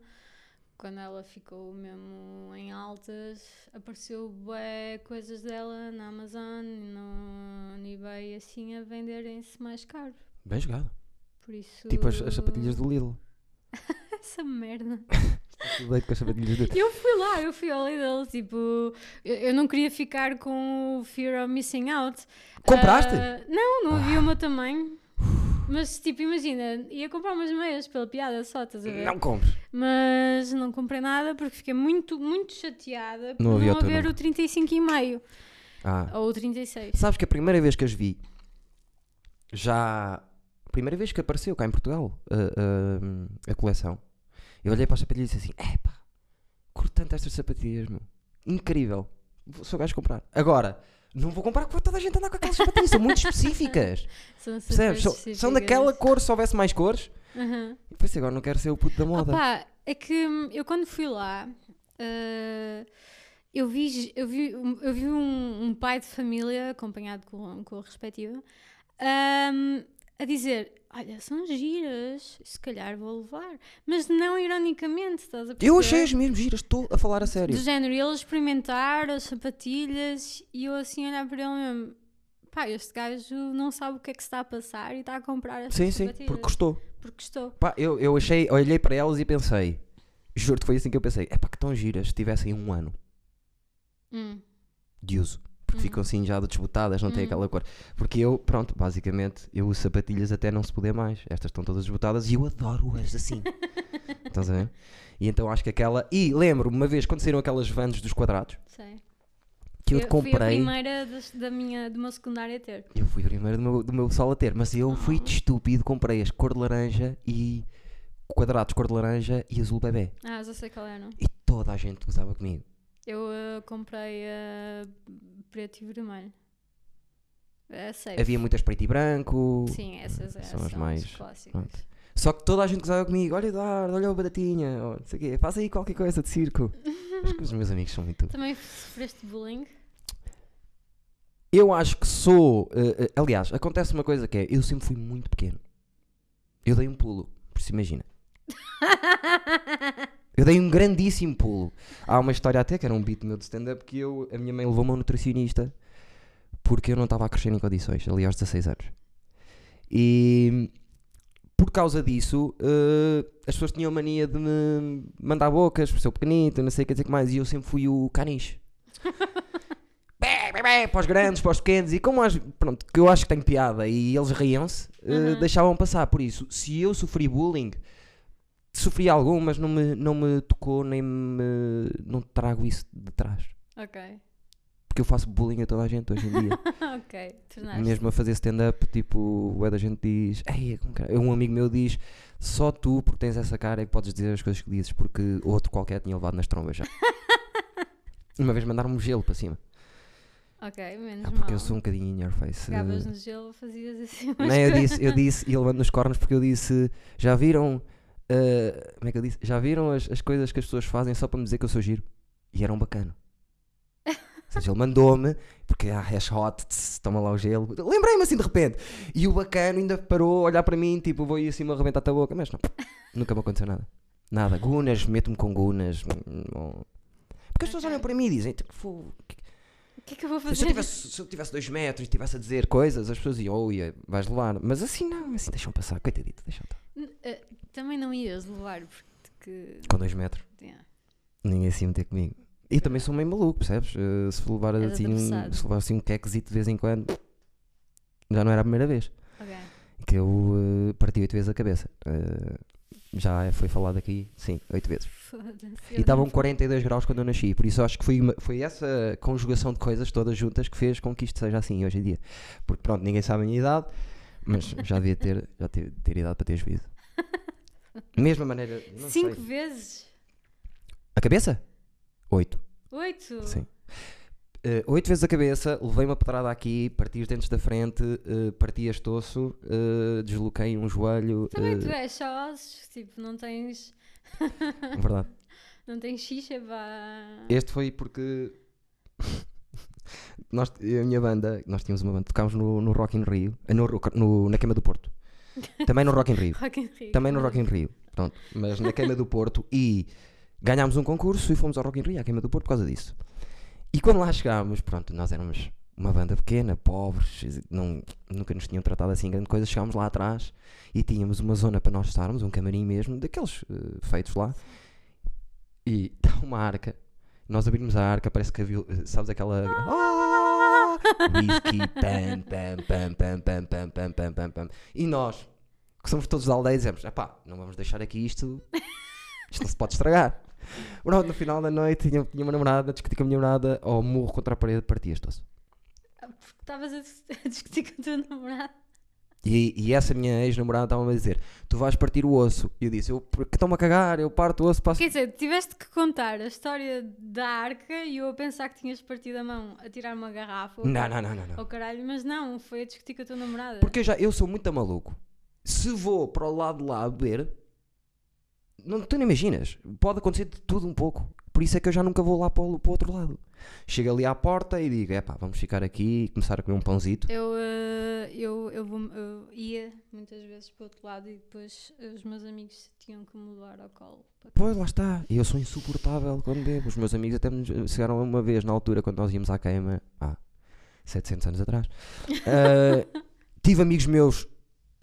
quando ela ficou mesmo em altas, apareceu bué coisas dela na Amazon, no, no eBay, assim, a venderem-se mais caro. Bem jogado. Por isso... Tipo as, as sapatilhas do Lidl. Essa merda. Tudo leite com Eu fui lá, eu fui ao Lidl, tipo, eu, eu não queria ficar com o fear of missing out. Compraste? Ah, não, não havia o meu tamanho. Mas, tipo, imagina, ia comprar umas meias pela piada só, estás a ver? Não compres. Mas não comprei nada porque fiquei muito, muito chateada por Não não, havia o teu haver o 35,5 Ah. ou o 36. Sabes que a primeira vez que as vi, já. A primeira vez que apareceu cá em Portugal a, a, a coleção, eu olhei para as sapatilhas e disse assim: epá, curto tanto estas sapatilhas, meu. Incrível. Vou- Sou gajo de comprar. Agora, não vou comprar porque toda a gente anda com aquelas sapatilhas, são muito específicas. São super Percebes? São, são específicas. daquela cor, se houvesse mais cores. Aham. E pensei, agora não quero ser o puto da moda. Opa, é que hum, eu quando fui lá, eh, eu vi, eu vi, um- eu vi um, um pai de família, acompanhado com, com a respectiva, ahm, a dizer: Olha, são giras, se calhar vou levar. Mas não ironicamente, estás a perceber? eu achei as mesmo giras, estou a falar a sério. Do género, e ele experimentar as sapatilhas e eu assim olhar para ele mesmo. Pá, este gajo não sabe o que é que se está a passar e está a comprar estas Sim, sim, sapatilhas. porque gostou. Porque estou. Pá, eu, eu achei, olhei para elas e pensei, juro que foi assim que eu pensei: é pá, que tão giras se tivessem um ano Hum. de uso. Porque Hum. ficam assim já desbotadas, não têm Hum. aquela cor. Porque eu, pronto, basicamente, eu uso sapatilhas até não se poder mais. Estas estão todas desbotadas e eu adoro-as assim. Estás a ver? E então acho que aquela. E lembro-me uma vez quando saíram aquelas vans dos quadrados Sei. que eu, Fui a comprei. primeira das- da minha, do meu secundário a ter. Eu fui primeiro do meu, do meu pessoal a ter, mas eu fui de estúpido, comprei as cor de laranja e quadrados cor de laranja e azul bebê. Ah, já sei qual é, não? E toda a gente usava comigo. Eu ah, comprei ah, preto e vermelho. É safe. Havia muitas preto e branco. Sim, essas é, São são as mais- clássicas. pronto. Só que toda a gente usava comigo. Olha, Eduardo, olha o batatinha. Ou, não sei o quê. Faz aí qualquer coisa de circo. Mas que os meus amigos são muito. Também sofreste bullying? Eu acho que sou. eh, eh, aliás, acontece uma coisa que é: eu sempre fui muito pequeno. Eu dei um pulo, por se imagina. Eu dei um grandíssimo pulo. Há uma história até que era um beat meu de stand-up que eu, a minha mãe levou-me a um nutricionista porque eu não estava a crescer em condições, ali aos 16 anos. E por causa disso, eh, as pessoas tinham mania de me mandar bocas por ser pequenito, não sei o que dizer que mais, e eu sempre fui o caniche. Bé, bé, bé, para os grandes, para os pequenos, e como as, pronto, que eu acho que tenho piada e eles riam-se, eh, Uhum. deixavam passar. Por isso, se eu sofri bullying, sofri algum, mas não me, não me tocou, nem me. não trago isso de trás. Ok. Porque eu faço bullying a toda a gente hoje em dia. ok. Tornaste. Mesmo a fazer stand-up, tipo, o da gente diz. Ei, é com cara-" um amigo meu diz: Só tu, porque tens essa cara, é que podes dizer as coisas que dizes, porque outro qualquer tinha levado nas trombas já. Uma vez mandaram-me gelo para cima. Ok, menos Ah, porque mal. eu sou um bocadinho in your face. Pegavas Eh, no gelo, fazias assim Não, eu disse, eu disse, e ele levando nos cornos porque eu disse: Já viram. Eh, como é que eu disse? Já viram as, as coisas que as pessoas fazem só para me dizer que eu sou giro? E era um bacano. Ou seja, ele mandou-me, porque ah, és hot, tss, toma lá o gelo. Lembrei-me assim de repente. E o bacano ainda parou a olhar para mim, tipo, vou ir assim, arrebentar-te a boca. Mas não, nunca me aconteceu nada. Nada. Gunas, meto-me com gunas. Porque as pessoas olham para mim e dizem: tipo, "Fu, O que é que eu vou se fazer? eu, tivesse, se eu tivesse dois metros e estivesse a dizer coisas, as pessoas iam, oh, ia, vais levar. Mas assim não, assim deixam passar, coitadito, deixam estar. Eh, Também não ias levar, porque. Com dois metros, yeah. ninguém se ia meter comigo. E também sou meio maluco, percebes? Eh, se levar assim, um, se levar assim um quequezito de vez em quando, já não era a primeira vez Ok. que eu eh, parti oito vezes a cabeça. Eh, já foi falado aqui, sim, oito vezes. E estavam não- 42 graus quando eu nasci, por isso acho que foi, uma- foi essa conjugação de coisas todas juntas que fez com que isto seja assim hoje em dia. Porque pronto, ninguém sabe a minha idade, mas já devia ter, já ter, ter idade para ter juízo. Mesma maneira. Cinco sei. vezes? A cabeça? Oito, Oito? sim. Eh, oito vezes a cabeça, levei uma pedrada aqui, parti os dentes da frente, eh, parti este osso, eh, desloquei um joelho. Também tu és só ossos, tipo, não tens. verdade. Não tens xixa. Este foi porque nós, a minha banda, nós tínhamos uma banda, tocámos no, no Rock in Rio, no, no- na Queima do Porto. Também no Rock in Rio. Rock in Rio. Também no Rock in Rio. Pronto, mas na Queima do Porto e ganhámos um concurso e fomos ao Rock in Rio, à Queima do Porto, por causa disso. E quando lá chegámos, pronto, nós éramos uma banda pequena, pobres, não, nunca nos tinham tratado assim grande coisa. Chegámos lá atrás e tínhamos uma zona para nós estarmos, um camarim mesmo, daqueles eh, feitos lá. E está uma arca. Nós abrimos a arca, parece que havia, eh, sabes aquela. Ah! Whisky, pam, pam, pam, pam, pam, pam, pam, pam, pam, pam. E nós, que somos todos da aldeia, dizemos: epá, não vamos deixar aqui isto, isto não se pode estragar. No final da noite tinha, tinha uma namorada, discuti com a minha namorada, ao murro contra a parede, parti este osso. Porque estavas a discutir com a tua namorada. E, e essa minha ex-namorada estava-me a dizer: Tu vais partir o osso. E eu disse: Eu que estão-me a cagar, eu parto o osso, passo. Quer dizer, tiveste que contar a história da arca e eu a pensar que tinhas partido a mão a tirar uma garrafa. ou Não, não, não, não. não. ou caralho, mas não, foi a discutir com a tua namorada. Porque eu, já, eu sou muito maluco. Se vou para o lado de lá a beber, não, tu nem imaginas. Pode acontecer de tudo um pouco. Por isso é que eu já nunca vou lá para o, para o outro lado. Chego ali à porta e digo: é pá, vamos ficar aqui e começar a comer um pãozito. Eu, eh, eu, eu, vou- eu ia muitas vezes para o outro lado e depois os meus amigos tinham que me levar ao colo. para Pois lá está. E eu sou insuportável quando bebo. Os meus amigos até me chegaram uma vez na altura quando nós íamos à queima, há 700 anos atrás. ah, tive amigos meus,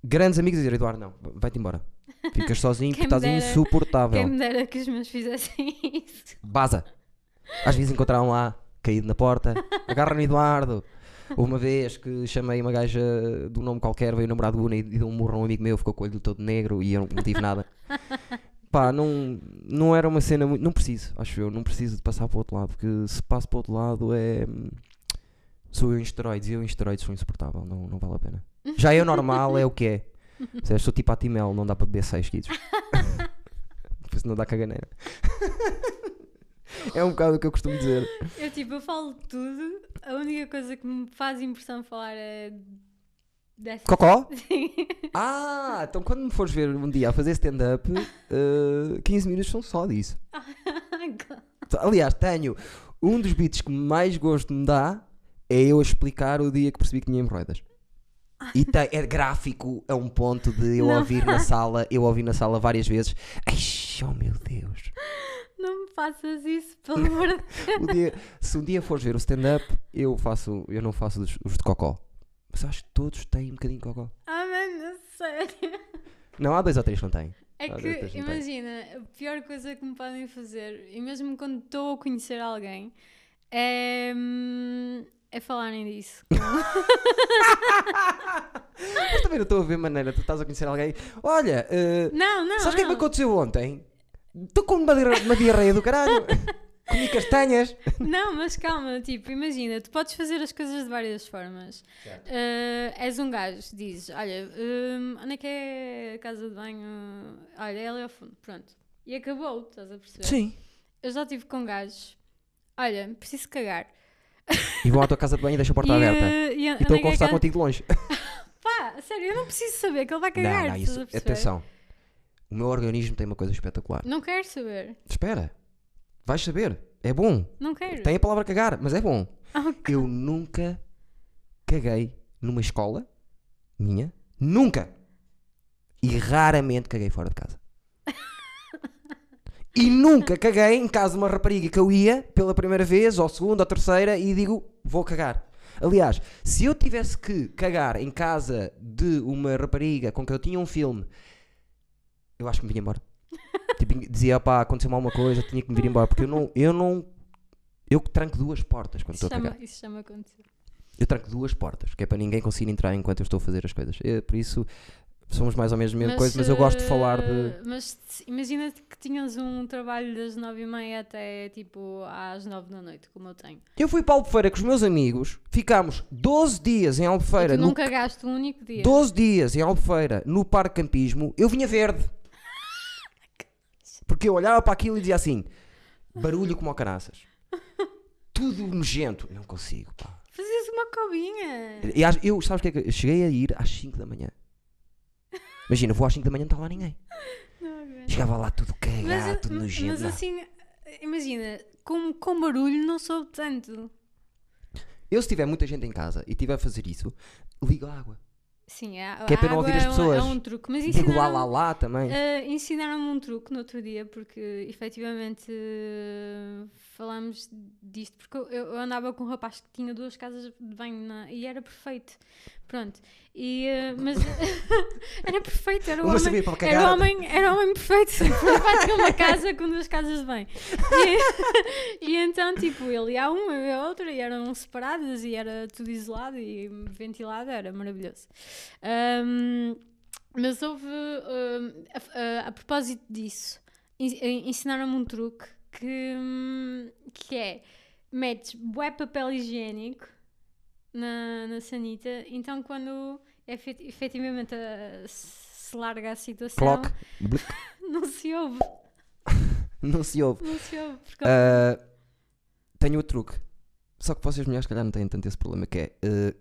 grandes amigos, a dizer: Eduardo, não, vai-te embora. Ficas sozinho porque estás dera- insuportável. Quem me dera que os meus fizessem isso. Baza. Às vezes encontraram lá, caído na porta. Agarra-me, Eduardo. Houve uma vez que chamei uma gaja de um nome qualquer, veio o namorado Una e deu um murro a um amigo meu, ficou com o olho todo negro e eu não tive nada. Pá, não, não era uma cena muito. Não preciso, acho eu, não preciso de passar para o outro lado, porque se passo para o outro lado é. Sou eu em esteroides e eu em esteroides sou insuportável, não, não vale a pena. Já é normal, é o que é. Percebes? Sou tipo a Timel, não dá para beber 6 quilos. Depois não dá caganeira. É um bocado o que eu costumo dizer. Eu tipo, eu falo tudo, a única coisa que me faz impressão falar é dessa. Cocó? Sim. Ah, então quando me fores ver um dia a fazer stand-up, eh, 15 minutos são só disso. Aliás, tenho um dos beats que mais gosto me dá é eu explicar o dia que percebi que tinha hemorroidas. E tem, é gráfico a um ponto de eu Não. ouvir na sala, eu ouvi na sala várias vezes. Ai, oh meu Deus. Não me faças isso, pelo amor de Deus. Se um dia fores ver o stand-up, eu faço, eu não faço os, os de cocó. Mas acho que todos têm um bocadinho de cocó. Ah, mano, sério. Não, há dois ou três que não têm. É Ah, que, imagina, a pior coisa que me podem fazer, e mesmo quando estou a conhecer alguém, é, hum, é falarem disso. Mas também não estou a ver maneira, tu estás a conhecer alguém. Olha, eh, Não, não. sabes o que é que me aconteceu ontem? Estou com uma, uma diarreia do caralho. Comi castanhas. Não, mas calma, tipo, imagina, tu podes fazer as coisas de várias formas. Eh, és um gajo, dizes, olha, hum, onde é que é a casa de banho? Olha, ela é ao fundo, pronto. E acabou, estás a perceber? Sim. Eu já estive com gajos, olha, preciso cagar. E vão à tua casa de banho e deixam a porta e, aberta. e E a é que é conversar a ca- contigo de longe. Pá, sério, eu não preciso saber que ele vai cagar. não, não, isso. a? Atenção. O meu organismo tem uma coisa espetacular. Não quero saber. Espera. Vais saber. É bom. Não quero. Tem a palavra cagar, mas é bom. Ok. Eu nunca caguei numa escola minha. Nunca. E raramente caguei fora de casa. E nunca caguei em casa de uma rapariga que eu ia pela primeira vez, ou segunda, ou terceira, e digo, vou cagar. Aliás, se eu tivesse que cagar em casa de uma rapariga com quem eu tinha um filme, eu acho que me vinha embora. tipo, dizia, pá, aconteceu mal uma coisa, tinha que me vir embora, porque eu não, eu não, eu tranco duas portas quando estou a chama, isso chama acontecer. Eu tranco duas portas, que é para ninguém conseguir entrar enquanto eu estou a fazer as coisas. É, por isso, somos mais ou menos a mesma coisa, mas eu gosto de falar de. eh, Mas imagina que tinhas um trabalho das nove e meia até tipo às nove da noite, como eu tenho. Eu fui para Albufeira com os meus amigos, ficámos 12 dias em E Albufeira, tu no... nunca gasto um único dia. 12 dias em Albufeira, no Parque Campismo, eu vinha verde. Porque eu olhava para aquilo e dizia assim: barulho como caraças. Tudo nojento. Não consigo, pá. Fazias uma cobinha. E às- eu, sabes o que é que eu cheguei a ir às 5 da manhã. Imagina, vou às 5 da manhã não está lá ninguém. Não. Chegava lá tudo Mas, cagado, tudo mas nojento. não. assim, imagina, com, com barulho não soube tanto. Eu, se tiver muita gente em casa e tiver a fazer isso, ligo a água. Sim, a, Que é para não ouvir as é um- pessoas. É um truque. Mas Digo lá, lá, ensinaram, lá também. Uh, Ensinaram-me um truque no outro dia, porque efetivamente uh, falámos disto, porque eu, eu andava com um rapaz que tinha duas casas de banho na- e era perfeito. Pronto. E, uh, mas era perfeito, era o Uma homem. Era o homem, era o homem perfeito. O rapaz tinha uma casa com duas casas de banho. E, e então, tipo, ele ia a uma, eu ia a outra, e eram separadas, e era tudo isolado e ventilado, era maravilhoso. Um, mas houve, um, a, a- a propósito disso, en- en- ensinaram-me um truque que, hum, que é, metes bué papel higiênico na, na sanita, então quando efet- efetivamente a- se larga a situação, Clock. Não se ouve, Não se ouve. não se ouve, Ah, tenho outro truque. Só que vocês mulheres, se calhar, não têm tanto esse problema que é. ah,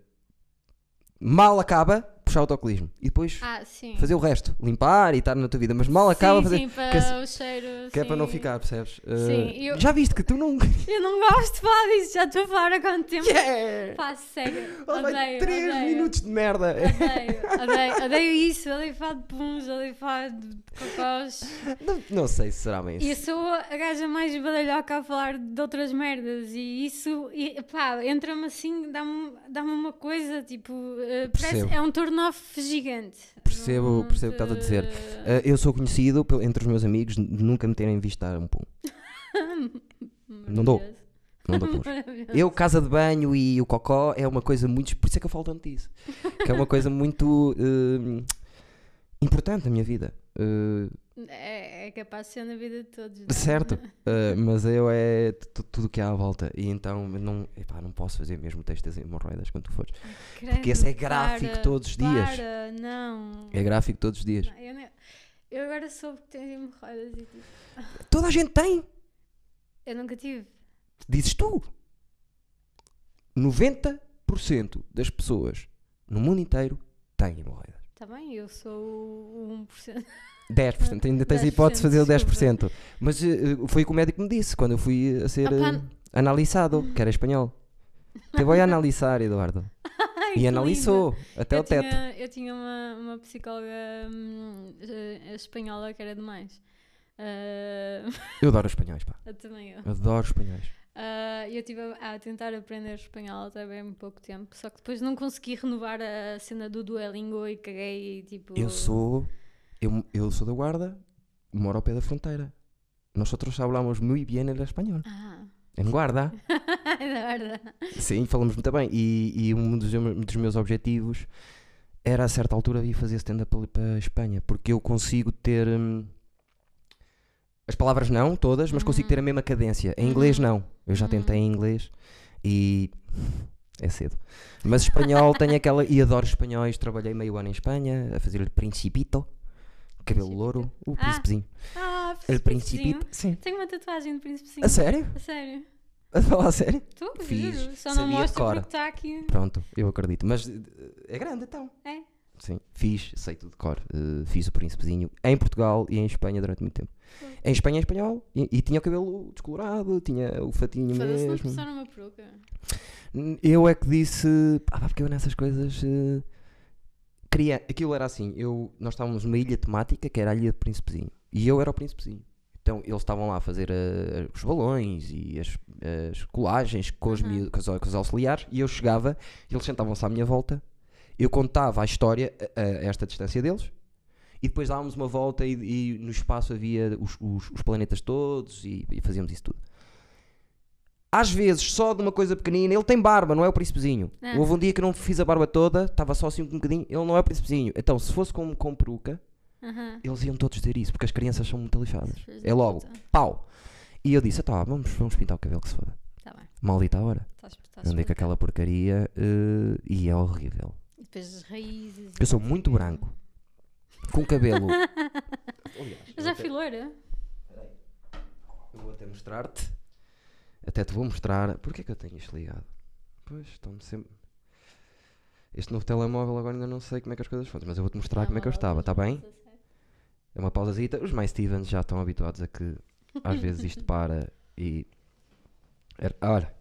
mal acaba, puxar o autocolismo. E depois Ah, sim. fazer o resto. Limpar e estar na tua vida. Mas mal acaba, sim, fazer. sim, para que o cheiro. Que é para não sim. ficar, percebes? Sim, eu- Já viste que tu não. Eu não gosto de falar disso, já estou a falar há quanto tempo. Yeah! Pá, sério. Oh, Odeio, 3 odeio. minutos de merda. Odeio, odeio, odeio isso, odeio falar de puns, odeio falar de cocós. Não, não sei se será bem E eu sou a gaja mais badalhoca a falar de outras merdas e isso, e, pá, entra-me assim, dá-me dá uma coisa, tipo, eh, parece, é um turn-off gigante. Percebo- Não percebo o que estás a dizer. Ah, eu sou conhecido pel- entre os meus amigos de nunca me terem visto dar um pum. não dou. Não dou puns. Maravilhoso. Eu, casa de banho e o cocó é uma coisa muito. Por isso é que eu falo tanto disso. Que é uma coisa muito hum, importante na minha vida. Uh, É, é capaz de ser na vida de todos. não é? certo, uh, mas eu é tu- tudo o que há à volta. E então não, epá, não posso fazer mesmo testes em hemorroidas quando tu fores. Porque esse é Credo, gráfico para, todos os dias. Para, não. É gráfico todos os dias. Não, Eu, nem- eu agora soube que tens hemorroidas e tipo. Toda a gente tem. Eu nunca tive. Dizes tu. 90% das pessoas no mundo inteiro têm hemorroidas. Está bem, eu sou o 1%. 10%, ainda tens a 10%, hipótese de fazer o desculpa. 10%. Mas eh, eh, foi o que o médico me disse quando eu fui a ser Opa, eh, analisado, que era espanhol. Te voy a analisar, Eduardo. Ai, E analisou até eu o teto. Tinha, eu tinha uma, uma psicóloga hum, espanhola que era demais. Ah, Eu adoro espanhóis, pá. eu também eu. Adoro espanhóis. E eu estive a, a tentar aprender espanhol até bem pouco tempo, só que depois não consegui renovar a cena do Duolingo e caguei e tipo. Eu sou. Eu, eu sou da Guarda, moro ao pé da fronteira. Nosotros hablamos muy bien el español. Ah, Em Guarda. é da verdade. Sim, falamos muito bem. E, e um dos, dos meus objetivos era a certa altura vir fazer stand-up para a Espanha, porque eu consigo ter. hum, as palavras não, todas, mas consigo Uhum. ter a mesma cadência. Em inglês, Uhum. não. Eu já Uhum. tentei em inglês e. É cedo. Mas espanhol tem aquela. E adoro espanhóis. Trabalhei meio ano em Espanha a fazer o Principito, cabelo Principito? louro, o Ah, príncipezinho. Ah, El príncipezinho. Principito. Sim. Tenho uma tatuagem do príncipezinho. A sério? A sério. A falar a sério? Tu? Fiz. Juro. Só não mostro porque está aqui. Pronto, eu acredito. Mas eh, é grande então. É. Sim, fiz, sei tudo de cor. Eh, fiz o príncipezinho em Portugal e em Espanha durante muito tempo. Foi. Em Espanha é espanhol e, e tinha o cabelo descolorado, tinha o fatinho não mesmo. passaram uma peruca. Eu é que disse, ah, porque eu nessas coisas eh, queria, aquilo era assim, eu, nós estávamos numa ilha temática que era a ilha de Príncipezinho e eu era o Príncipezinho. Então eles estavam lá a fazer eh, os balões e as, as colagens com os, Uhum. com, os, com os auxiliares e eu chegava e eles sentavam-se à minha volta, eu contava a história a, a esta distância deles e depois dávamos uma volta e, e no espaço havia os, os- os planetas todos e, e fazíamos isso tudo. Às vezes, só de uma coisa pequenina, ele tem barba, não é o príncipezinho. Ah. Houve um dia que não fiz a barba toda, estava só assim um bocadinho, ele não é o príncipezinho. Então, se fosse com, com peruca, Aham. eles iam todos dizer isso, porque as crianças são muito lixadas. Da É logo, pau! E eu disse, tá, vamos, vamos pintar o cabelo que se foda. Tá bem. Maldita hora. Estás estás Andei com explicado. aquela porcaria eh, e é horrível. Depois as raízes. Eu sou muito branco. Com cabelo. Eu já fui loira. Eu vou até mostrar-te. Até te vou mostrar. Porquê que eu tenho isto ligado? Pois, estão-me sempre. Este novo telemóvel agora ainda não sei como é que as coisas foram, mas eu vou-te mostrar como é que eu estava, está bem? É uma pausazita. Os mais Stevens já estão habituados a que às vezes isto para e. Olha.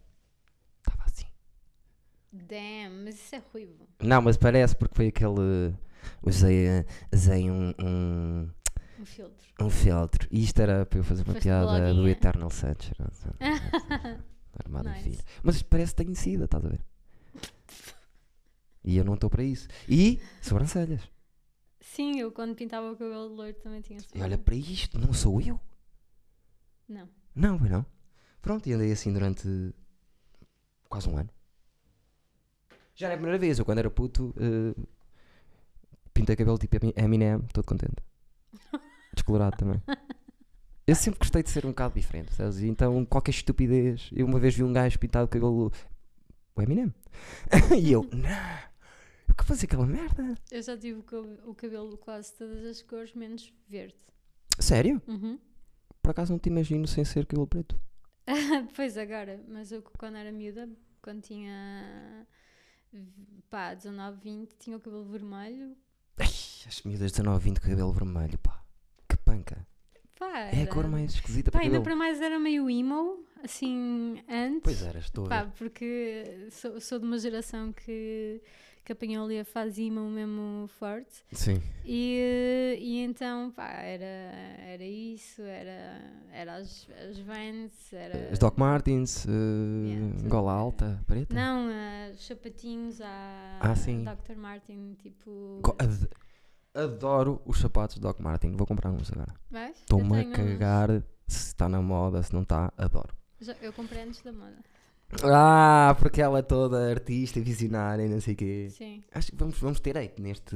Damn, mas isso é ruivo. Não, mas parece porque foi aquele. Usei, usei um, um, Um filtro. um filtro. E isto era para eu fazer uma Foste piada do. Eternal Sunshine. Armada Nice. filha. Mas isto parece que tenho sida, estás a ver? E eu não estou para isso. E sobrancelhas. Sim, eu quando pintava o cabelo de loiro também tinha E olha para isto, não sou eu? Não. Não, foi não. Pronto, e andei assim durante quase um ano. Já não é a primeira vez, eu quando era puto eh, pintei cabelo tipo Eminem, todo contente. Descolorado também. Eu sempre gostei de ser um bocado diferente, sabes? E Então qualquer estupidez. Eu uma vez vi um gajo pintado cabelo. O Eminem. e eu, não, eu que fazer aquela merda? Eu já tive o cab- o cabelo quase todas as cores, menos verde. Sério? Uhum. Por acaso não te imagino sem ser cabelo preto. Depois agora, mas eu quando era miúda, quando tinha pá, 19, 20, tinha o cabelo vermelho. Ai, as miúdas de 19, 20 com cabelo vermelho, pá. Que panca. Pá, É a era- cor mais esquisita Pá, para ainda cabelo. para mais era meio emo, assim, antes. Pois era, estou a Pá, ver. porque sou, sou de uma geração que, que apanhou ali a fase emo mesmo forte. Sim. E, e então, pá, era, era isso, era, era as, as Vans, era... As Doc Martens, eh, Yeah, gola alta, preta. Não, os sapatinhos à Ah, sim. Dr. Martin, tipo... Ad- Adoro os sapatos de Doc Martin. Vou comprar uns agora. Vais? Estou-me a tenho uns. cagar se está na moda, se não está. Adoro. Já- eu comprei antes da moda. Ah, porque ela é toda artista e visionária e não sei o quê. Sim. Acho que vamos, vamos ter hate neste,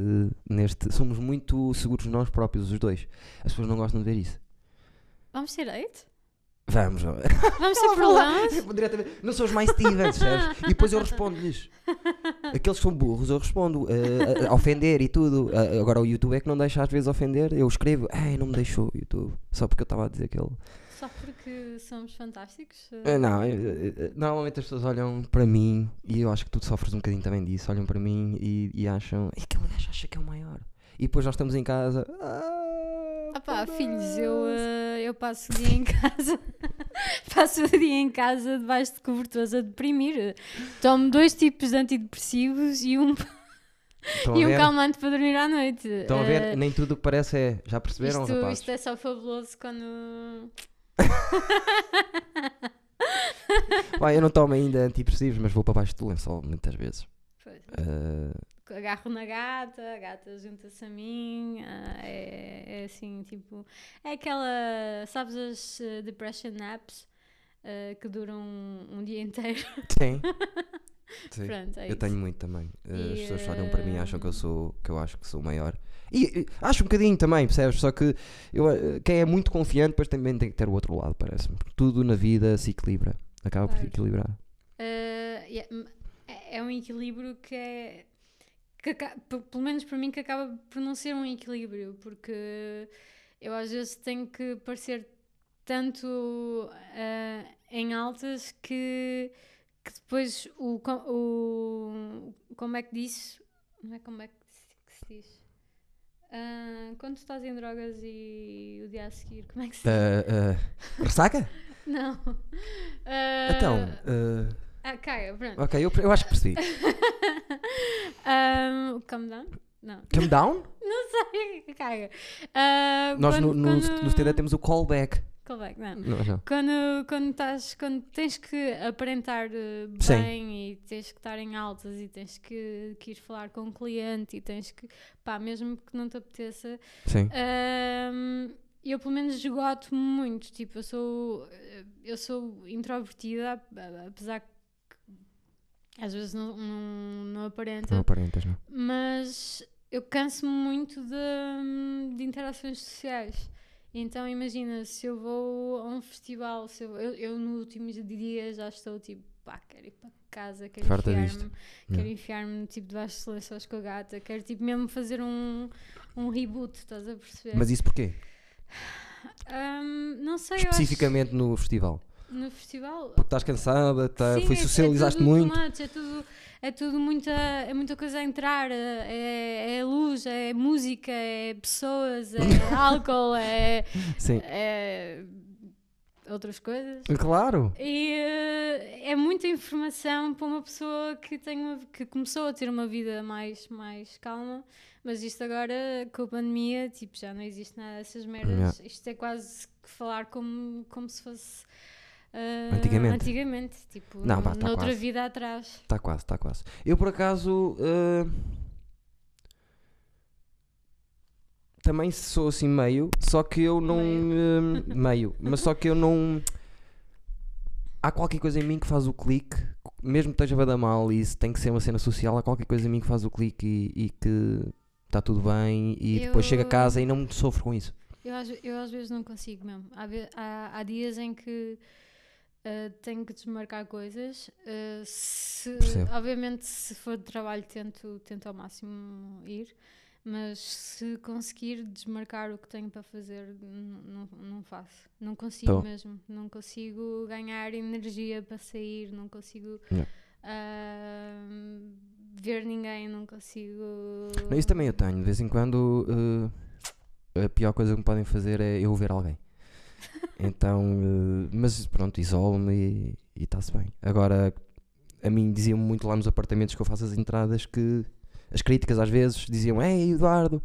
neste. Somos muito seguros nós próprios, os dois. As pessoas não gostam de ver isso. Vamos ter hate? Vamos, vamos. Vamos ter problemas? Não sou os mais Stevens, sabes? E depois eu respondo-lhes. Aqueles que são burros, eu respondo. a, a ofender e tudo. Eh, agora o YouTube é que não deixa às vezes ofender. Eu escrevo, ei, não me deixou o YouTube. Só porque eu estava a dizer aquele. Só porque somos fantásticos? Eh, Não, eh, eh, normalmente as pessoas olham para mim e eu acho que tu sofres um bocadinho também disso. Olham para mim e, e acham, "E aquele gajo acha que é o maior. E depois nós estamos em casa. Ah, Ah pá, foda-se." filhos, eu, eh, eu passo o dia em casa, passo o dia em casa debaixo de cobertores a deprimir. Tomo dois tipos de antidepressivos e um, Estão e um calmante para dormir à noite. Estão a Eh, ver? Nem tudo o que parece é. Já perceberam, isto, rapazes? isto é só fabuloso quando. Pá, eu não tomo ainda antidepressivos, mas vou para baixo do lençol muitas vezes. Pois. Ah, Agarro na gata, a gata junta-se a mim, ah, é, é assim, tipo. É aquela. Sabes as eh, depression naps ah, que duram um, um dia inteiro? sim. Sim. Pronto, é Eu isso. tenho muito também. Uh, E, As pessoas olham para mim e acham que eu hum, sou que eu acho que sou o maior. E, e acho um bocadinho também, percebes? Só que eu, uh, quem é muito confiante depois também tem que ter o outro lado, parece-me. Porque tudo na vida se equilibra. Acaba por se equilibrar. Ah, yeah, é é um equilíbrio que é. Que pelo menos para mim, que acaba por não ser um equilíbrio, porque eu às vezes tenho que parecer tanto ah, em altas que, que depois o, o. Como é que diz? Não é como é que se diz? Ah, quando tu estás em drogas e o dia a seguir, como é que se? Uh, uh, ressaca? Não. Então, Ah, caga, pronto. ok, eu, eu acho que percebi. um, calm down? Não. Calm down? Não sei, caga. Ah, Nós quando, no, no, quando... no TD temos o callback. Não. Não, não. Quando, quando, estás, quando tens que aparentar eh, Sim. bem e tens que estar em altas e tens que, que ir falar com o cliente e tens que, pá, mesmo que não te apeteça, Sim. Ahm, eu pelo menos esgoto muito, tipo, eu sou eu sou introvertida, ap- apesar que às vezes não, não, não aparenta, Não aparentas, não. mas eu canso-me muito de, de interações sociais. Então imagina, se eu vou a um festival, se eu, eu, eu no último dia já estou tipo, pá, quero ir para casa, quero enfiar-me quero Yeah. enfiar-me tipo debaixo de lençóis com a gata, quero tipo mesmo fazer um, um reboot, estás a perceber? Mas isso porquê? Ahm, não sei, eu acho- Especificamente no festival. no festival. Porque estás cansada, tá, Sim, foi é- socializaste é tudo muito. much, é tudo, é tudo muita, é muita coisa a entrar, é, é luz, é música, é pessoas, é álcool, é, Sim. é outras coisas. Claro. E eh, é muita informação para uma pessoa que, tem uma- que começou a ter uma vida mais, mais calma, mas isto agora, com a pandemia, tipo, já não existe nada dessas merdas. Yeah. Isto é quase que falar como, como se fosse. Eh, Antigamente. Antigamente, tipo, Não, pá, tá noutra quase. vida atrás. Está quase, está quase. Eu por acaso uh, também sou assim meio, só que eu não uh, meio, mas só que eu não há qualquer coisa em mim que faz o clique, mesmo que esteja a dar mal e isso tem que ser uma cena social, há qualquer coisa em mim que faz o clique e, e que está tudo bem e depois chego a Eu- casa e não sofro com isso. Eu, eu às vezes não consigo mesmo. Há, há, há dias em que eh, tenho que desmarcar coisas. eh, se- obviamente, se for de trabalho, tento, tento ao máximo ir. Mas se conseguir desmarcar o que tenho para fazer, não, não faço. Não consigo Tô. mesmo. Não consigo ganhar energia para sair. Não consigo ah, ver ninguém. Não consigo. Não, Isso também eu tenho, de vez em quando uh, a pior coisa que me podem fazer é eu ver alguém. Então, uh, mas pronto, isolo-me e está-se bem. Agora, a mim diziam-me muito lá nos apartamentos que eu faço as entradas que as críticas às vezes diziam: Ei Eduardo,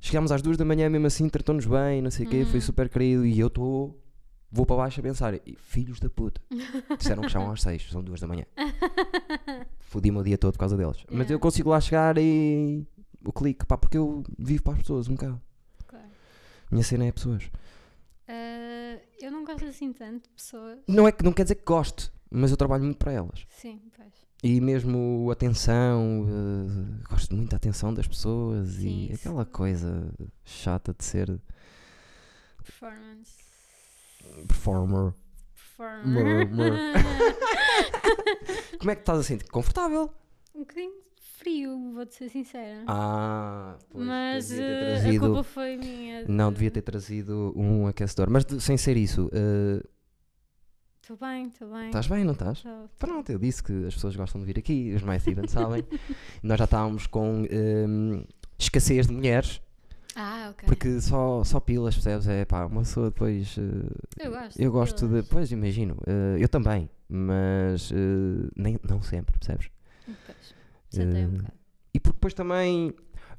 chegámos às duas da manhã mesmo assim, tratou-nos bem, não sei o quê, foi Uhum. super querido. E eu estou, vou para baixo a pensar: "E, Filhos da puta, disseram que chamam às seis, são duas da manhã. Fodi-me o dia todo por causa deles. Mas Yeah. eu consigo lá chegar e o clique, pá, porque eu vivo para as pessoas um bocado. Claro. Minha cena é pessoas. Gosto assim tanto de pessoas. Não é que não quer dizer que goste, mas eu trabalho muito para elas. Sim, pois. E mesmo atenção, eh, gosto muito da atenção das pessoas Sim, e isso. aquela coisa chata de ser Performance. performer. Performer. Como é que estás assim? Confortável? um bocadinho frio, vou-te ser sincera. Ah, pois, Mas eh, a trazido- culpa foi minha. Não, devia ter trazido um aquecedor. Mas de- sem ser isso, Estou bem, estou bem. estás bem, não estás? Tô- Pronto, eu disse que as pessoas gostam de vir aqui, os mais Steven sabem. Nós já estávamos com ehm, escassez de mulheres, Ah, ok. porque só, só pilas, percebes? É pá, uma pessoa depois. eh, eu gosto. eu gosto de. delas. Pois, imagino, eh, eu também, mas eh, nem, não sempre, percebes? Pois, um Eh, bocado. E porque depois também.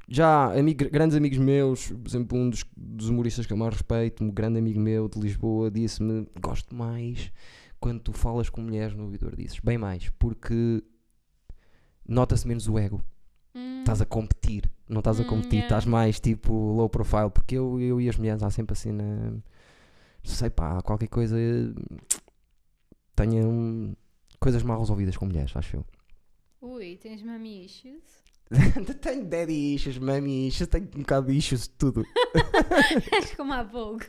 Já amigo- grandes amigos meus, por exemplo, um dos, dos humoristas que eu mais respeito, um grande amigo meu de Lisboa, disse-me: Gosto mais quando tu falas com mulheres no ouvidor dizes, bem mais, porque nota-se menos o ego. Hum, Estás a competir, não estás a Hum, competir, yeah. estás mais tipo low profile, porque eu, eu e as mulheres há sempre assim na. Sei pá, qualquer coisa. Tenho coisas mal resolvidas com mulheres, acho eu. Ui, tens mami issues? tenho daddy issues, mommy issues, tenho um bocado de issues de tudo. És como a Vogue.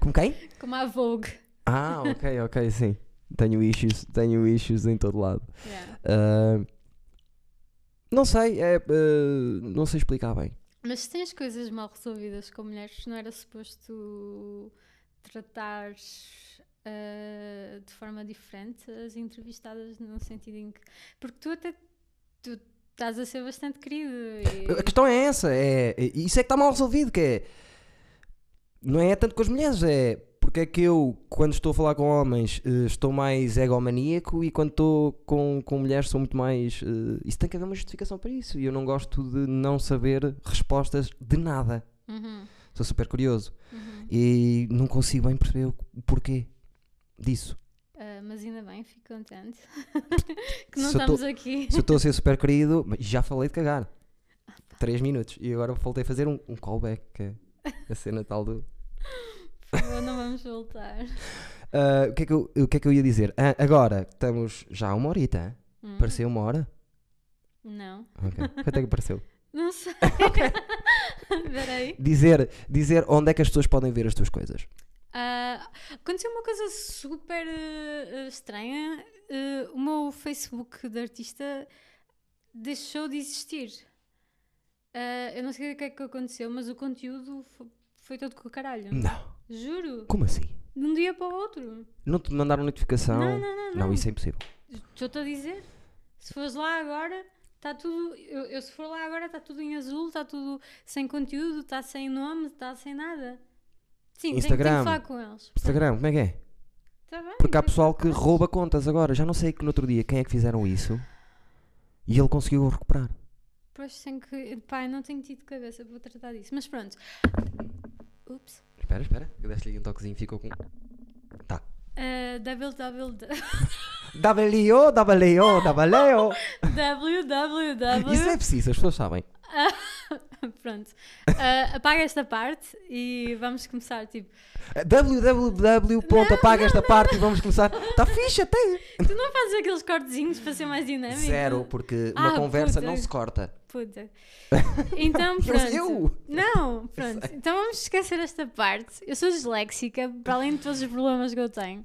Como quem? Como a Vogue. Ah, ok, ok, sim. Tenho issues, tenho issues em todo lado. Yeah. Ah, não sei, é, ah, não sei explicar bem. Mas se tens coisas mal resolvidas com mulheres, não era suposto tratares ah, de forma diferente as entrevistadas no sentido em que. Porque tu até tu estás a ser bastante querido. e- A questão é essa, é, é- isso é que está mal resolvido, que é não é tanto com as mulheres, é porque é que eu, quando estou a falar com homens, eh, estou mais egomaníaco e quando estou com, com mulheres sou muito mais. eh, isso tem que haver uma justificação para isso. E eu não gosto de não saber respostas de nada. Uhum, Sou super curioso. uhum. E não consigo bem perceber o porquê disso. Ah, mas ainda bem, fico contente que não Se eu tô- estamos aqui. Se eu estou a ser super querido, já falei de cagar. 3 minutos. E agora voltei a fazer um, um callback, que é a cena tal do. Por favor, não vamos voltar. Ah, o, que é que eu, o que é que eu ia dizer? Ah, agora, estamos já a uma horita. Hum, Pareceu uma hora? Não. Ok. Quanto é que pareceu? Não sei. Aí. Dizer, dizer onde é que as pessoas podem ver as tuas coisas. Ah, aconteceu uma coisa super eh, estranha. Eh, o meu Facebook de artista deixou de existir. Ah, eu não sei o que é que aconteceu, mas o conteúdo fo- foi todo com o caralho. Não. Juro. Como assim? De um dia para o outro. Não te mandaram notificação? Não, não, não. Não, isso é impossível. Estou-te a dizer. Se fores lá agora, está tudo. Eu, eu se for lá agora, está tudo em azul, está tudo sem conteúdo, está sem nome, está sem nada. Sim, tenho- tenho, Instagram. que falar com eles. Instagram, como é que é? Tá bem, Porque há tenho pessoal que rouba contas agora. Já não sei que no outro dia quem é que fizeram isso e ele conseguiu recuperar. Pois tenho que. Pá, eu não tenho tido cabeça para tratar disso. Mas pronto. Ups. Espera, espera. Eu deste-lhe um toquezinho e ficou com. Tá. Uh, www. W, W, W. www. Isso é preciso, as pessoas sabem. Pronto. Uh, apaga esta parte e vamos começar. Tipo, www. Apaga esta parte e vamos começar. Está fixe até. tu não fazes aqueles cortezinhos para ser mais dinâmico? Zero, porque uma Ah, conversa puta. não se corta. Puta. Então, pronto. eu? Não, pronto. Então vamos esquecer esta parte. Eu sou disléxica, para além de todos os problemas que eu tenho.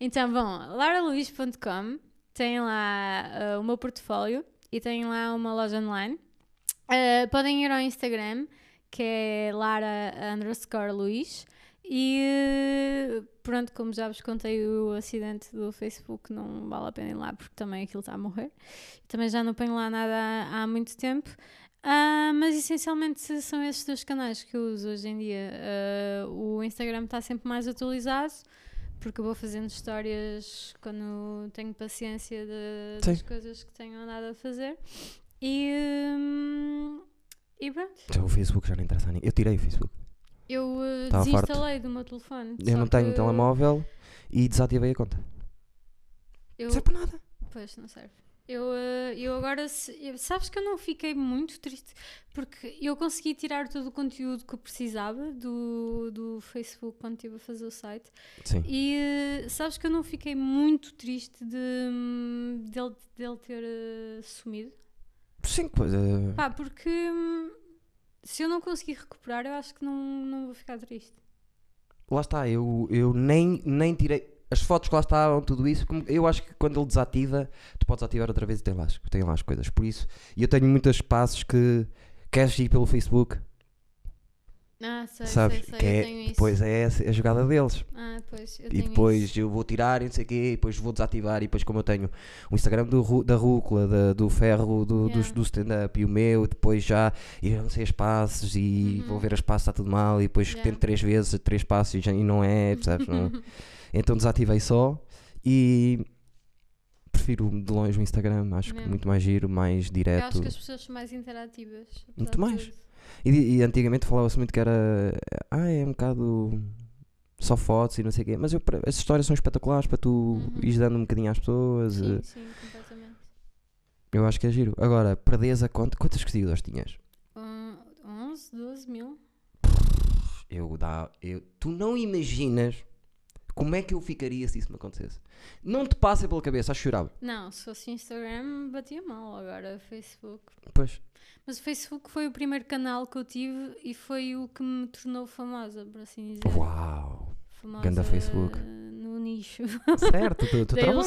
Então, bom, laraluís.com tem lá ah, o meu portfólio e tem lá uma loja online. Ah, podem ir ao Instagram, que é lara underscore luís. E eh, pronto, como já vos contei o acidente do Facebook, não vale a pena ir lá porque também aquilo está a morrer. Também já não ponho lá nada há, há muito tempo. Ah, mas essencialmente são esses dois canais que eu uso hoje em dia. Ah, o Instagram está sempre mais atualizado porque eu vou fazendo histórias quando tenho paciência de- das coisas que tenho andado a fazer. E, hum, e pronto. Então, o Facebook já não interessa a ninguém. Eu tirei o Facebook. Eu uh, farto. desinstalei do meu telefone. Eu só não tenho que telemóvel e desativei a conta. Eu, Não serve para nada. Pois, não serve. Eu, uh, eu agora, se- eu- sabes que eu não fiquei muito triste porque eu consegui tirar todo o conteúdo que eu precisava do, do Facebook quando estive a fazer o site Sim. e uh, sabes que eu não fiquei muito triste de, hum, dele, dele ter sumido. Sim, eh, Pá, porque hum, se eu não conseguir recuperar, eu acho que não, não vou ficar triste. lá está, eu, eu nem, nem tirei. As fotos que lá estavam, tudo isso, como- eu acho que quando ele desativa, tu podes ativar outra vez e tem lá, as- tem lá as coisas. Por isso, e eu tenho muitos espaços que queres ir pelo Facebook, Ah, sei, sabes? sei, sei, que eu é, tenho isso. depois é essa a jogada deles. Ah, pois, eu E depois isso. eu vou tirar e não sei o quê, e depois vou desativar. E depois, como eu tenho o Instagram do, da Rúcula, da- do Ferro, do, Yeah. do stand-up e o meu, depois já a não sei as e Uhum. vou ver as está tudo mal. E depois Yeah. tento três vezes, três passos e, já, e não é, percebes? Não- Então desativei só e prefiro de longe o Instagram. Acho que Yeah. muito mais giro, mais Eu direto. acho que as pessoas são mais interativas. Muito mais. tudo. E, e antigamente falava-se muito que era. Ah, é um bocado só fotos e não sei o quê. Mas eu, as histórias são espetaculares para tu Uhum. ires dando um bocadinho às pessoas. Sim, eh, sim, completamente. Eu acho que é giro. Agora, perdes a conta. Quantos seguidores tinhas? Um, 11, 12 mil? Eu dá. Eu, tu não imaginas como é que eu ficaria se isso me acontecesse. Não te passa pela cabeça, acho que chorava. Não, se fosse Instagram batia mal, agora Facebook. Pois. Mas o Facebook foi o primeiro canal que eu tive e foi o que me tornou famosa, por assim dizer. Uau! Famosa Ganda Facebook. no nicho Certo, do teu trabalho.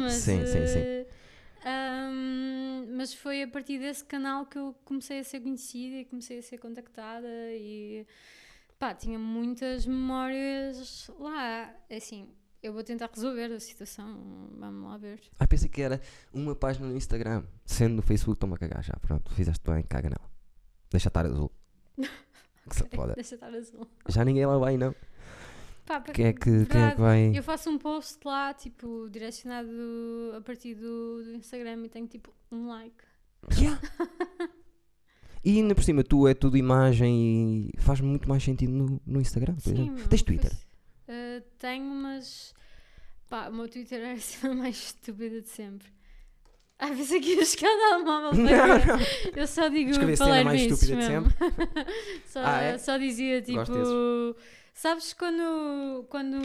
mas, sim, sim, sim. eh, ahm, mas foi a partir desse canal que eu comecei a ser conhecida e comecei a ser contactada e pá, tinha muitas memórias lá. É Assim, eu vou tentar resolver a situação, vamos lá ver. Ah, pensei que era uma página no Instagram. Sendo no Facebook, estou-me a cagar já. Pronto, fizeste bem, caga nela. Deixa estar azul. Foda. Deixa estar azul. Já ninguém lá vai, não. Pá, Quem é que, quem é que vai? Eu faço um post lá, tipo, direcionado a partir do, do Instagram e tenho tipo um like. Yeah. E ainda por cima, tu é tudo imagem e faz muito mais sentido no, no Instagram, por exemplo. meu, Tens Twitter? Uh, tenho, mas pá, o meu Twitter é assim a mais estúpida de sempre. Às vezes aqui a escada móvel Não, não. Eu só digo Escrever cena mais estúpida de mesmo. só, Ah, é? só dizia tipo. Sabes quando, quando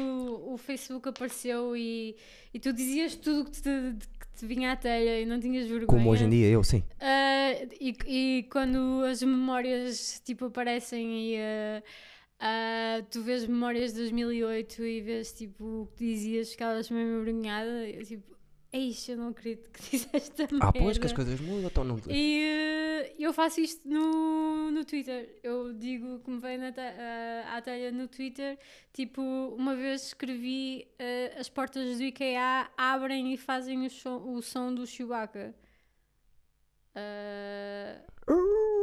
o Facebook apareceu e, e tu dizias tudo que te, que te vinha à telha e não tinhas vergonha? Como hoje em dia, eu sim. Ah, e, e quando as memórias tipo aparecem e ah, ah, tu vês memórias de 2008 e vês tipo o que dizias, ficavas meio envergonhada, tipo, Eixe, eu não acredito que disseste esta Ah, pois que as merda." coisas mudam, então não. E eu faço isto no, no Twitter. Eu digo que me vem na eh, à telha no Twitter. Tipo, uma vez escrevi eh, as portas do IKEA abrem e fazem o, som- o som do Chewbacca. Eh,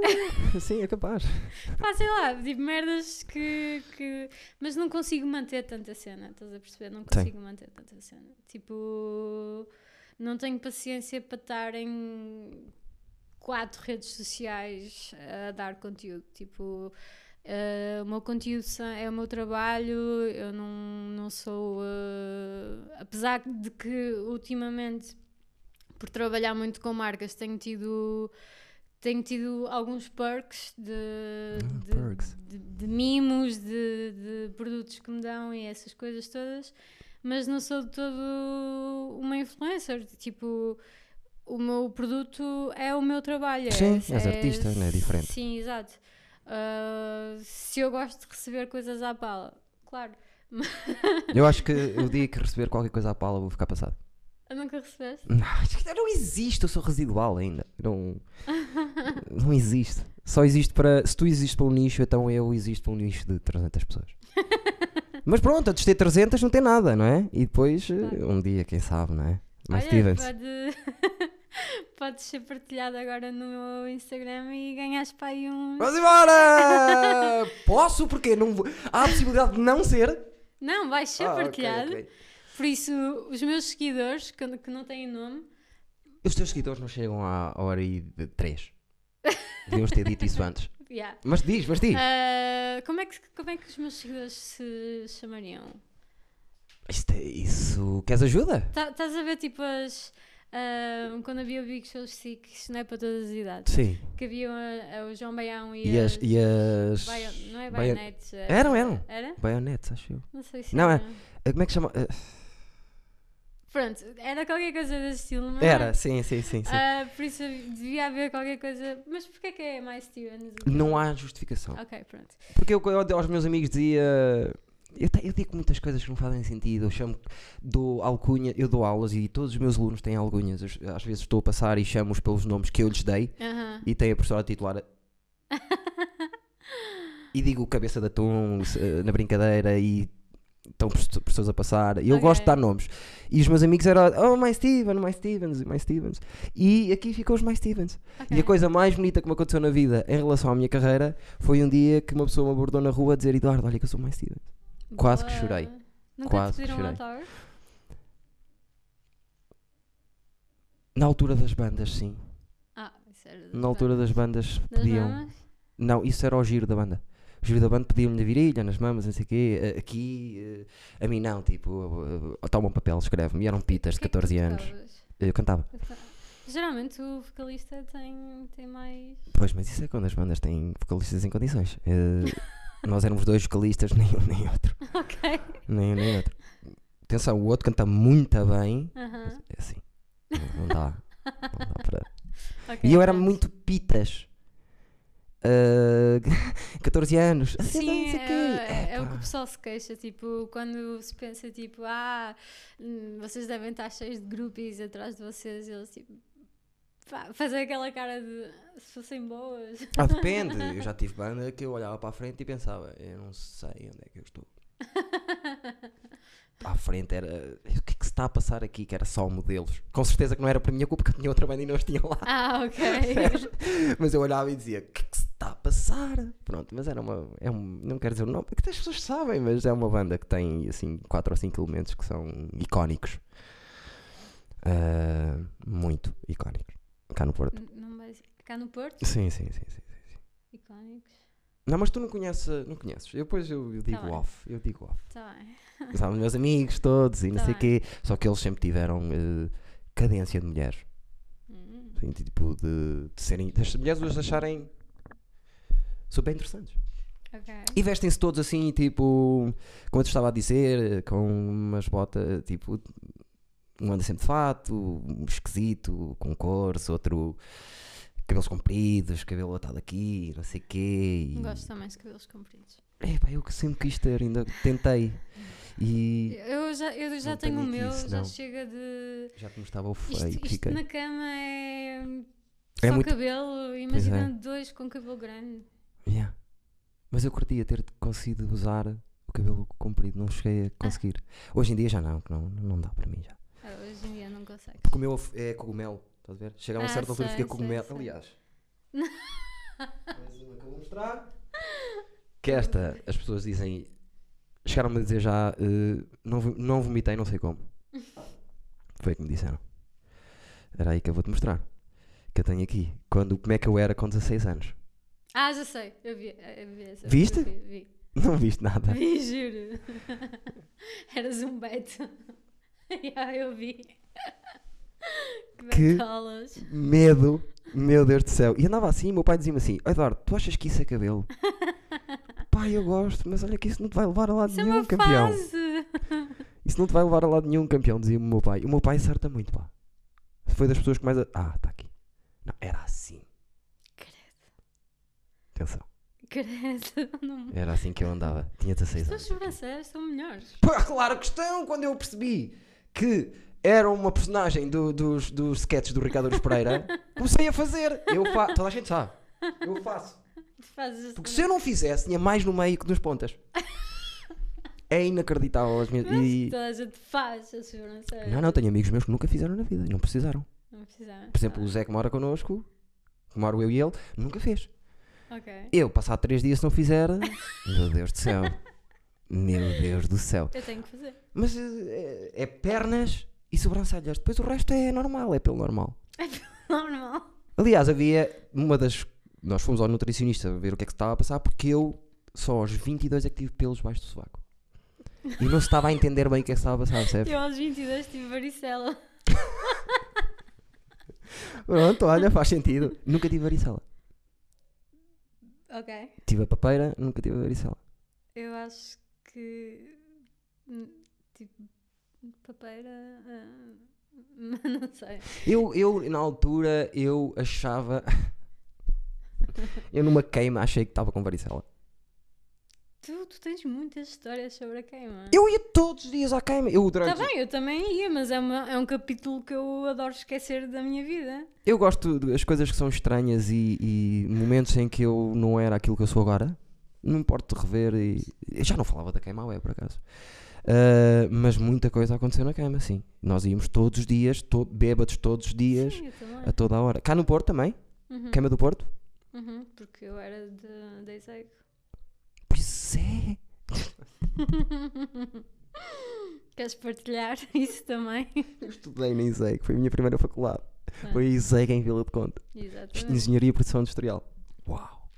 sim, é capaz. pá, sei lá, tipo merdas que, que. Mas não consigo manter tanta cena, estás a perceber? Não consigo manter tanta cena. Tipo, não tenho paciência para estar em quatro redes sociais a dar conteúdo. Tipo, eh, o meu conteúdo é o meu trabalho, eu não, não sou. eh, apesar de que ultimamente, por trabalhar muito com marcas, tenho tido. Tenho tido alguns perks de, Ah, de, perks. de- de mimos, de, produtos que me dão e essas coisas todas, mas não sou de todo uma influencer. Tipo, o meu produto é o meu trabalho. é- Sim, és artista, não é diferente. Sim, exato. Ah, se eu gosto de receber coisas à pala, claro. Eu acho que o dia que receber qualquer coisa à pala vou ficar passado. Eu nunca recebeste? Não, não existe, eu sou residual ainda. Não, não existe. Só existe para. Se tu existes para um nicho, então eu existo para um nicho de 300 pessoas. Mas pronto, antes de ter 300 não tem nada, não é? E depois, eh, Claro. um dia, quem sabe, não é? Mais Olha, pode, pode ser partilhado agora no meu Instagram e ganhas para aí um. Vamos embora! Posso? Porque não vou- Há a possibilidade de não ser? Não, vai ser Ah, partilhado. ok. Por isso, os meus seguidores, que, que não têm nome, Os teus seguidores não chegam à hora e de 3. Devíamos ter dito isso antes. yeah. Mas diz, mas diz. Ah, como, é que, como é que os meus seguidores se chamariam? Isto é isso. Queres ajuda? Tá- Estás a ver tipo as. ah, quando havia o Big Show Six, não é para todas as idades, Sim. que haviam a- a- o João Baião e, E as. E as... Baio- não é Baio- baionetes? é- Eram, eram. Era? Baionetes, acho eu. Não sei se Não, é- era. Ah, Como é que chama? Ah, Pronto, era qualquer coisa desse estilo, não é? Era, sim, sim, sim. sim. Ah, por isso devia haver qualquer coisa. Mas porquê que é mais Stevens? Não há justificação. Ok, pronto. Porque eu, eu aos meus amigos dizia. Eu, eu digo muitas coisas que não fazem sentido. Eu chamo, dou alcunha, eu dou aulas e todos os meus alunos têm alcunhas. Eu, às vezes estou a passar e chamo-os pelos nomes que eu lhes dei Aham. e tem a professora titular. e digo cabeça de atum se- na brincadeira e estão professores a passar. E eu Ok. gosto de dar nomes. E os meus amigos eram, oh, mais Steven, mais Stevens, mais Stevens. E aqui ficou os mais Stevens. E a coisa mais bonita que me aconteceu na vida em relação à minha carreira foi um dia que uma pessoa me abordou na rua a dizer: Eduardo, olha que eu sou mais Stevens. quase que Boa. chorei. Nunca Quase que chorei. Na altura das bandas, sim. Ah, isso era. Na altura das bandas das pediam. damas? Não, isso era o giro da banda. Os da banda pediam-me na virilha, nas mamas, não sei o quê. Eh, Aqui, eh, a mim não, tipo, eh, toma um papel, escreve-me. E eram pitas de O que é que tu 14 anos. Eu cantava. Geralmente o vocalista tem, tem mais. Pois, mas isso é quando as bandas têm vocalistas em condições. Nós éramos dois vocalistas, nem um nem outro. Ok. Nem um nem outro. Atenção, o outro canta muito bem. Aham. É assim. Não, não dá. Não dá para. Ok, E eu era muito pitas. Ah, 14 anos. Ah, Sim, quê. é, é o que o pessoal se queixa, tipo, quando se pensa, tipo, ah, hum, vocês devem estar cheios de groupies atrás de vocês, eles, tipo, pá, fazem aquela cara de, se fossem boas. Ah, depende. Eu já tive banda que eu olhava para a frente e pensava, eu não sei onde é que eu estou. À frente era. O que é que se está a passar aqui? Que era só modelos. Com certeza que não era para minha culpa, porque tinha outra banda e não os tinha lá. Ah, ok. Mas eu olhava e dizia: O que é que se está a passar? Pronto, mas era uma. É um, não quero dizer o nome, porque as pessoas sabem, mas é uma banda que tem assim 4 ou 5 elementos que são icónicos. Ah, muito icónicos. Cá no Porto. Não Cá no Porto, Sim, sim, sim, sim. icónicos. Não, mas tu não conheces, não conheces. Eu depois eu, eu digo Tá bem. off. Eu digo off. Tá bem. Sabe, meus amigos todos e não Tá sei o quê. Só que eles sempre tiveram eh, cadência de mulheres. Hum, Assim, tipo, de, de serem. das mulheres os acharem super interessantes. ok. E vestem-se todos assim, tipo, como eu te estava a dizer, com umas botas, tipo, um anda sempre de fato, um esquisito, com cores, outro cabelos compridos, cabelo atado aqui, não sei o quê. E, Gosto também de cabelos compridos. Epá, eu que sempre quis ter, ainda tentei. E Eu já, eu já tenho o meu, isso, já não. chega de. já que me estava o Isto, feio, isto fiquei. na cama é. É Só muito- cabelo, imagina dois com cabelo grande. Yeah. Mas eu curtia ter conseguido usar o cabelo comprido, não cheguei a conseguir. Hoje em dia já não, que não, não dá para mim já. Ah, hoje em dia não consegues. Porque o meu é cogumelo, estás a ver? Chega a uma Ah, certa altura e sei, fica sei, cogumelo. sei. Aliás, mais uma que eu vou mostrar. Que esta, as pessoas dizem, chegaram-me a dizer já, eh, não, vo- não vomitei, não sei como. Foi o que me disseram. Era aí que eu vou-te mostrar. Que eu tenho aqui. Quando, como é que eu era com 16 anos. Ah, já sei, eu vi, eu vi essa. Viste? Vi, vi. Não viste nada. Vi, juro. Eras um beto. Já, eu vi. Que- betolas. Medo, meu Deus do céu. E andava assim, meu pai dizia-me assim: "Ó, Eduardo, tu achas que isso é cabelo? pai, eu gosto, mas olha que isso não te vai levar a lado Isso é nenhum, uma campeão. fase. Isso não te vai levar a lado nenhum, campeão, dizia-me o meu pai. O meu pai acerta muito, pá. Foi das pessoas que mais. a- Ah, está aqui. Não, era assim. Atenção. Credo. Não... Era assim que eu andava. Tinha 16 As tuas anos. sobrancelhas são melhores. Pá, claro que estão! Quando eu percebi que era uma personagem do- dos, dos sketches do Ricardo Aruz Pereira, comecei a fazer. Eu fa... Toda a gente sabe. Eu faço. Fazes Porque se eu não fizesse, tinha mais no meio que nas pontas. É inacreditável. As minhas... e- Toda a gente faz as sobrancelhas. Não, não, tenho amigos meus que nunca fizeram na vida e não precisaram. Não precisava. Por exemplo, o Zé que mora connosco, que moro eu e ele, nunca fez. Ok. Eu, passar três dias se não fizer, meu Deus do céu. Meu Deus do céu. Eu tenho que fazer. Mas é, é pernas e sobrancelhas. Depois o resto é normal, é pelo normal. Normal. Aliás, havia uma das. Nós fomos ao nutricionista ver o que é que se estava a passar, porque eu só aos 22 é que tive pelos baixo do sovaco. E não se estava a entender bem o que é que se estava a passar, percebes? Eu aos 22 tive varicela. Pronto, olha, faz sentido. Nunca tive varicela. Ok. Tive a papeira, nunca tive a varicela. Eu acho que. hum, Tipo. Papeira. ah, não sei. Eu, eu, na altura, eu achava. eu numa queima achei que estava com varicela. Tu, tu tens muitas histórias sobre a queima. Eu ia todos os dias à queima. Eu, durante... bem, eu também ia, mas é, uma- é um capítulo que eu adoro esquecer da minha vida. eu gosto das coisas que são estranhas e, e momentos em que eu não era aquilo que eu sou agora. Não importa rever. E... Eu já não falava da queima web, por acaso. Ah, mas muita coisa aconteceu na queima, sim. Nós íamos todos os dias, to bêbados todos os dias, Sim, a toda a hora. Cá no Porto também? Uhum, Queima do Porto? uhum, porque eu era de, de Isaac. É. Queres partilhar isso também? Eu estudei na ISEG, foi a minha primeira faculdade. Ah, Foi a ISEG em Vila de Conta. Exatamente. Engenharia e Produção Industrial. Uau!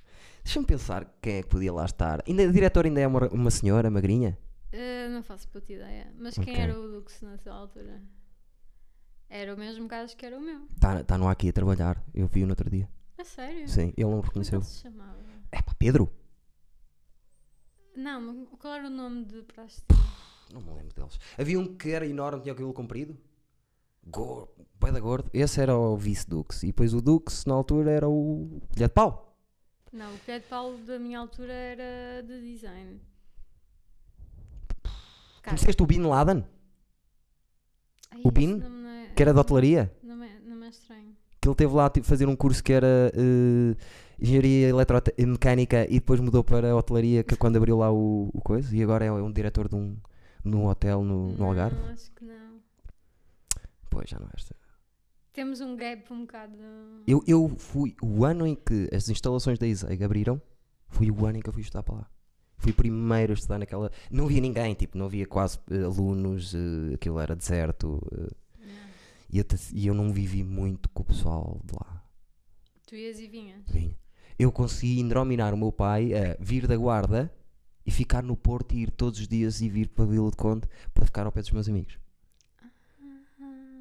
Deixa-me pensar quem é que podia lá estar. Ainda, a diretora ainda é uma, uma senhora magrinha? Uh, não faço puta ideia. Mas quem Ok. era o Dux nessa altura? Era o mesmo caso que era o meu. Está tá no aqui a trabalhar. Eu vi-o no outro dia. A sério? Sim, ele não me Como é que reconheceu. se chamava? É pá, Pedro? Não, mas qual era o nome de praxe? Não me lembro deles. Havia um que era enorme, tinha o cabelo comprido. Gordo, da gordo. Esse era o vice-dux. E depois o dux, na altura, era o colher de pau. Não, o Pedro Paulo da minha altura era de design. Cara, Conheceste o Bin Laden? ai, o Bin? é- Que era de hotelaria? Não é, não é estranho. Que ele teve lá tipo, fazer um curso que era eh, engenharia eletromecânica e depois mudou para hotelaria que quando abriu lá o, o coisa. E agora é um diretor de um, de um hotel no, no Algarve. Não, acho que não. Pois, já não é esta. Temos um gap um bocado. Eu, eu fui, o ano em que as instalações da ISEG abriram, foi o ano em que eu fui estudar para lá. Fui primeiro a estudar naquela. Não havia ninguém, tipo, não havia quase eh, alunos, eh, aquilo era deserto. Não. e, eu, e eu não vivi muito com o pessoal de lá. Tu ias e vinhas. Vinha. Eu consegui indrominar o meu pai a vir da guarda e ficar no Porto e ir todos os dias e vir para a Vila de Conde para ficar ao pé dos meus amigos.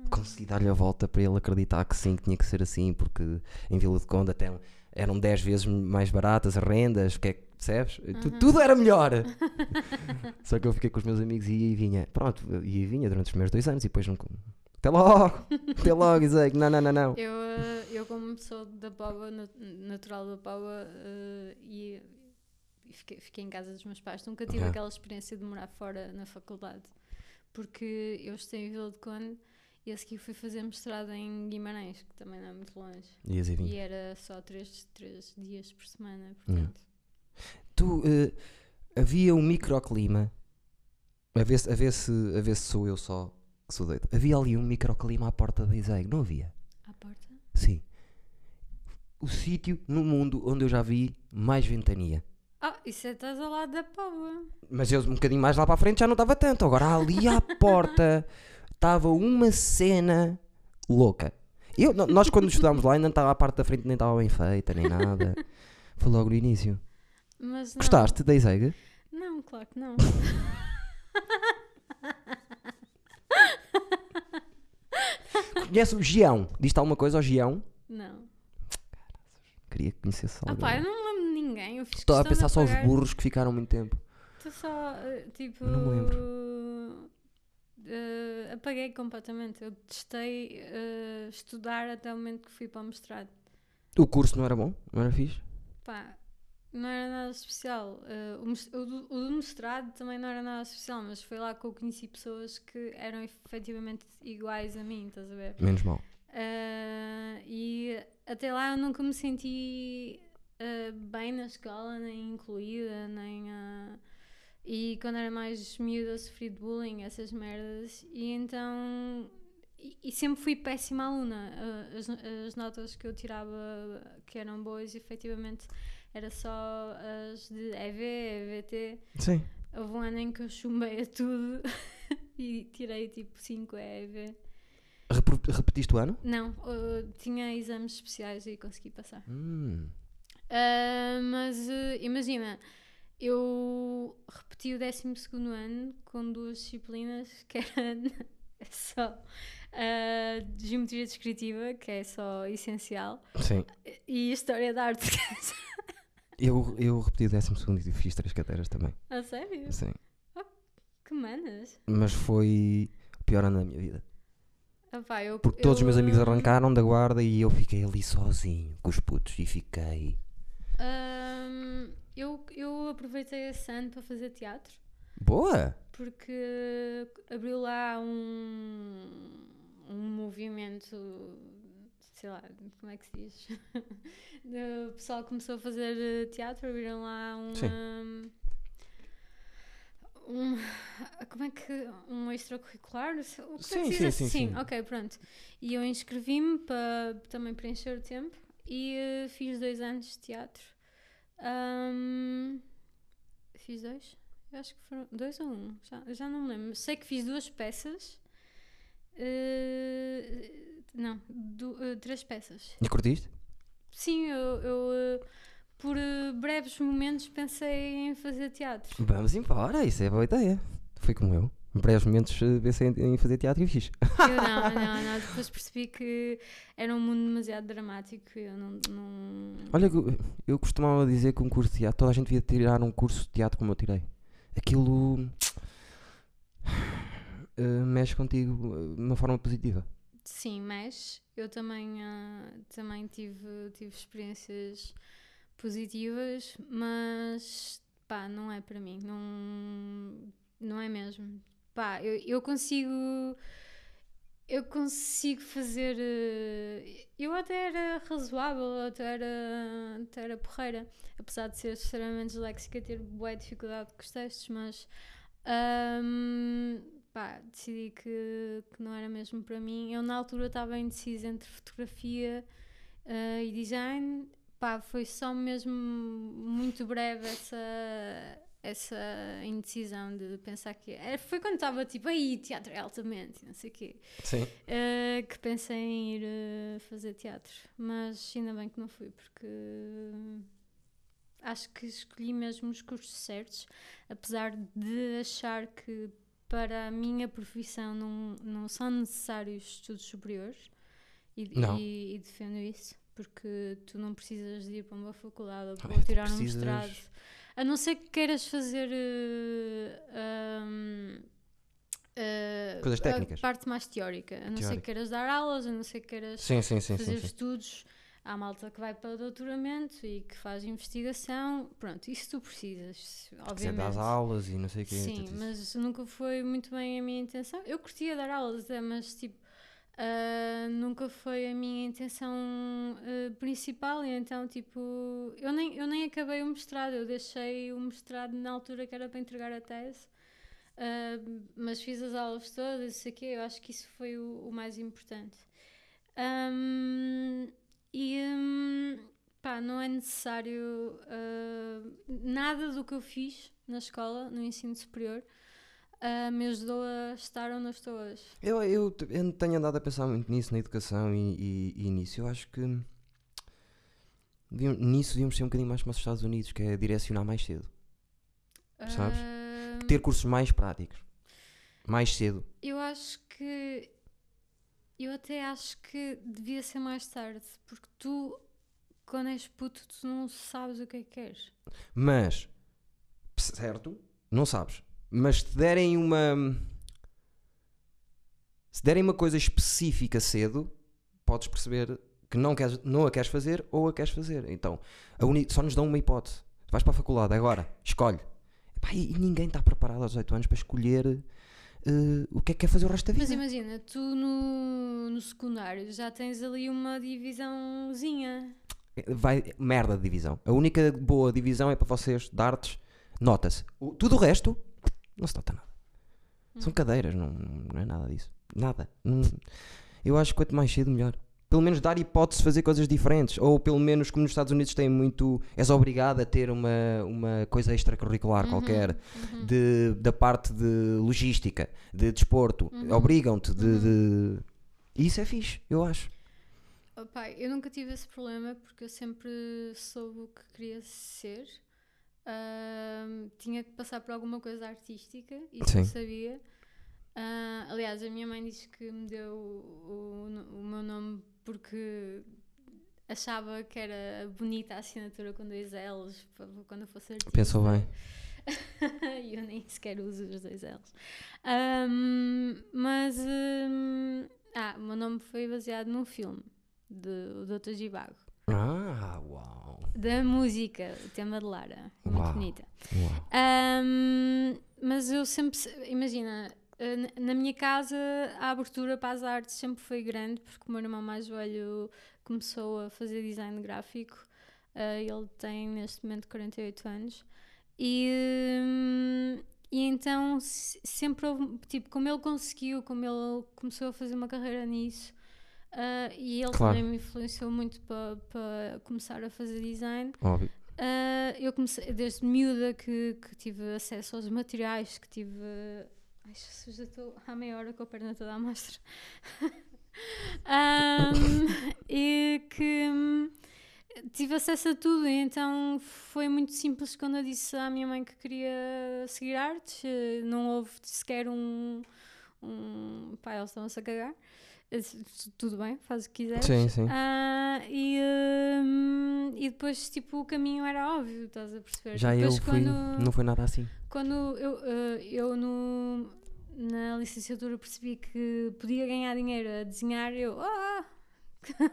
Consegui dar-lhe a volta para ele acreditar que sim, que tinha que ser assim, porque em Vila de Conde até eram 10 vezes mais baratas as rendas, que é que percebes? Uhum. Tudo era melhor. Só que eu fiquei com os meus amigos e ia e vinha. Pronto, ia e vinha durante os primeiros dois anos e depois não. Até logo! Até logo, Isaac! Não, não, não, não. Eu, eh, eu como sou da Póvoa, nat- natural da Póvoa, eh, e, fiquei, fiquei em casa dos meus pais. Nunca tive aquela experiência de morar fora na faculdade. Porque eu estou em Vila de Conde e a seguir fui fazer mestrado em Guimarães, que também não é muito longe. E era só três, três dias por semana, Hum. portanto. Tu, eh, havia um microclima, a ver, a, ver se, a ver se sou eu só que sou doido. Havia ali um microclima à porta da Iseg, não havia? À porta? Sim. O sítio no mundo onde eu já vi mais ventania. Ah, isso é estás ao lado da Póvoa. Mas eu um bocadinho mais lá para a frente já não estava tanto. Agora ali à porta estava uma cena louca. Eu, nós quando estudámos lá ainda não estava a parte da frente, nem estava bem feita, nem nada. Foi logo no início. Mas não. Gostaste da Iseg? Não, claro que não. Conhece o Gião? Diz-te alguma coisa ao Gião? Não. Queria que conhecesse Ah alguém. pá, eu não me lembro de ninguém. Eu fiz Estou a questão de pensar só os apagar. burros que ficaram muito tempo. Estou só, eh, tipo. Não me eh, apaguei completamente. Eu testei eh, estudar até o momento que fui para o mestrado. O curso não era bom? Não era fixe? Pá, não era nada especial. Eh, o, o do- o do mestrado também não era nada especial, mas foi lá que eu conheci pessoas que eram efetivamente iguais a mim, estás a ver? Menos mal. Ah, e até lá eu nunca me senti ah, bem na escola, nem incluída, nem. e quando era mais miúda sofri de bullying, essas merdas. E então. E, e sempre fui péssima aluna. As, as notas que eu tirava que eram boas, efetivamente, era só as de EV, EVT. Sim. Houve um ano em que eu chumbei a tudo e tirei tipo 5 EV. Repetiste o ano? Não, tinha exames especiais e consegui passar. Hum. Uh, mas uh, imagina, eu repeti o 12 ano com duas disciplinas que era só uh, geometria descritiva, que é só essencial, Sim. e história da arte. Eu, eu repeti o 12 e fiz três cadeiras também. a sério? Sim. Que manas? Mas foi o pior ano da minha vida. Ah, pá, eu- Porque todos os meus eu, amigos arrancaram da guarda e eu fiquei ali sozinho com os putos e fiquei. eu, eu aproveitei esse ano para fazer teatro. Boa! porque abriu lá um, um movimento, sei lá, como é que se diz? o pessoal começou a fazer eh, teatro, abriram lá um, um como é que um extracurricular? O que é que Sim, se diz sim, sim, sim. ok, pronto. E eu inscrevi-me para também preencher o tempo e eh, fiz dois anos de teatro. Ahm, fiz dois? Eu acho que foram dois ou um, já, já não me lembro. Sei que fiz duas peças. eh, não, eh, três peças. E curtiste? Sim, eu, eu, eh, por eh, breves momentos pensei em fazer teatro. Vamos embora, isso é boa ideia. Foi como eu. Em breves momentos pensei em fazer teatro e fiz. Eu não, não, não. Depois percebi que era um mundo demasiado dramático. Eu não. não... Olha, eu- costumava dizer que um curso de teatro, toda a gente devia tirar um curso de teatro como eu tirei. Aquilo eh, mexe contigo de uma forma positiva. Sim, mas eu também, ah, também tive, tive experiências positivas, mas pá, não é para mim. Não, não é mesmo. Pá, eu, eu consigo. Eu consigo fazer. eh, Eu até era razoável, até era, até era porreira, apesar de ser extremamente disléxica, ter boa dificuldade com os textos, mas pá, decidi que, que não era mesmo para mim. Eu na altura estava indecisa entre fotografia eh, e design. Pá, foi só mesmo muito breve essa, essa indecisão de pensar que. era- Foi quando estava tipo, aí, teatro é altamente, não sei o quê. Sim. Uh, que pensei em ir uh, fazer teatro, mas ainda bem que não fui, porque uh, acho que escolhi mesmo os cursos certos, apesar de achar que para a minha profissão não, não são necessários estudos superiores, e, e- e defendo isso, porque tu não precisas de ir para uma faculdade ou Ah, para tu tirar um mestrado, a não ser que queiras fazer. uh, uh, Coisas técnicas. A parte mais teórica. A não ser Teórica. que queiras dar aulas, a não ser que queiras Sim, sim, sim. fazer estudos. Há malta que vai para o doutoramento e que faz investigação. Pronto, isso tu precisas, Você obviamente. dá as aulas e não sei o quê. Sim, isso. mas nunca foi muito bem a minha intenção. Eu curtia dar aulas, até, mas tipo, ah, nunca foi a minha intenção ah, principal. Então, tipo, eu nem, eu nem acabei o mestrado. Eu deixei o mestrado na altura que era para entregar a tese. Ah, mas fiz as aulas todas, não sei o quê. Eu acho que isso foi o, o mais importante. Ahm, e hum, pá, não é necessário ah, nada do que eu fiz na escola, no ensino superior, ah, me ajudou a estar onde eu estou hoje. Eu, eu, eu tenho andado a pensar muito nisso, na educação e, e, e nisso. Eu acho que nisso devíamos ser um bocadinho mais como os Estados Unidos, que é direcionar mais cedo. Sabes? Ah, Ter cursos mais práticos. Mais cedo. eu acho que. Eu até acho que devia ser mais tarde, porque tu, quando és puto, tu não sabes o que é que queres. Mas, certo, não sabes. Mas se te derem uma. Se derem uma coisa específica cedo, podes perceber que não, queres, não a queres fazer ou a queres fazer. Então, uni- só nos dão uma hipótese. Vais para a faculdade agora, escolhe. E ninguém está preparado aos 18 anos para escolher eh, o que é que quer fazer o resto da Mas vida. imagina, tu no, no secundário já tens ali uma divisãozinha. Vai, merda de divisão. A única boa divisão é para vocês de artes, nota-se. Tudo o resto, não se nota nada. São cadeiras, não, não é nada disso. Nada. Não- eu acho que quanto mais cedo, melhor. Pelo menos dar hipótese de fazer coisas diferentes. Ou pelo menos, como nos Estados Unidos tem muito. És obrigado a ter uma, uma coisa extracurricular qualquer. De, da parte de logística, de desporto. Obrigam-te de, de- E isso é fixe, eu acho. Pai, eu nunca tive esse problema porque eu sempre soube o que queria ser. Ahm, tinha que passar por alguma coisa artística, isso eu sabia. Ah, aliás, a minha mãe disse que me deu o, o- o meu nome porque achava que era bonita a assinatura com dois L's quando eu fosse artista. Pensou bem. e eu nem sequer uso os dois L's. Ahm, mas hum, ah, o meu nome foi baseado num filme do Dr. Givago. Ah, uau. Da música, o tema de Lara. Muito Uau. bonita. uau. Ahm, mas eu sempre, se- imagina, na- na minha casa a abertura para as artes sempre foi grande, porque o meu irmão mais velho começou a fazer design gráfico. eh, ele tem neste momento 48 anos. E, hum, e então se- sempre houve, tipo, como ele conseguiu, como ele começou a fazer uma carreira nisso. eh, e ele Claro. também me influenciou muito para para começar a fazer design. Óbvio. Ah, eu comecei desde miúda que, que tive acesso aos materiais, que tive. Ai, Jesus, já estou há meia hora com a perna toda à mostra. Ahm, e que hum, tive acesso a tudo, então foi muito simples quando eu disse à minha mãe que queria seguir artes. eh, Não houve sequer um. um pá, eles estão-se a cagar. Eu disse, Tudo bem, faz o que quiseres. Sim, sim. Ah, e, hum, e depois, tipo, o caminho era óbvio, estás a perceber? Já eu depois, fui. quando, Não foi nada assim. quando eu, eh, eu no, na licenciatura percebi que podia ganhar dinheiro a desenhar, eu. Ah,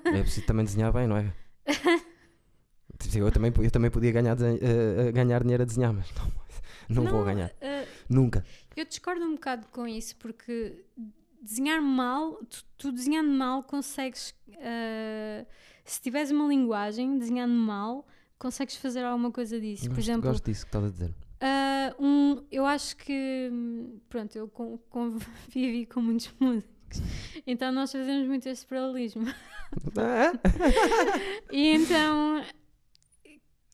É preciso também desenhar bem, não é? Eu também, eu também podia ganhar, eh, eh, ganhar dinheiro a desenhar, mas não, não, vou ganhar. eh, Nunca. eu discordo um bocado com isso, porque desenhar mal, tu, tu desenhando mal consegues. eh, se tiveres uma linguagem, desenhando mal, consegues fazer alguma coisa disso. Por exemplo, gosto disso que estás a dizer. Ah, um, eu acho que, pronto, eu con- convivi com muitos músicos, então nós fazemos muito este paralelismo. Ah, E então,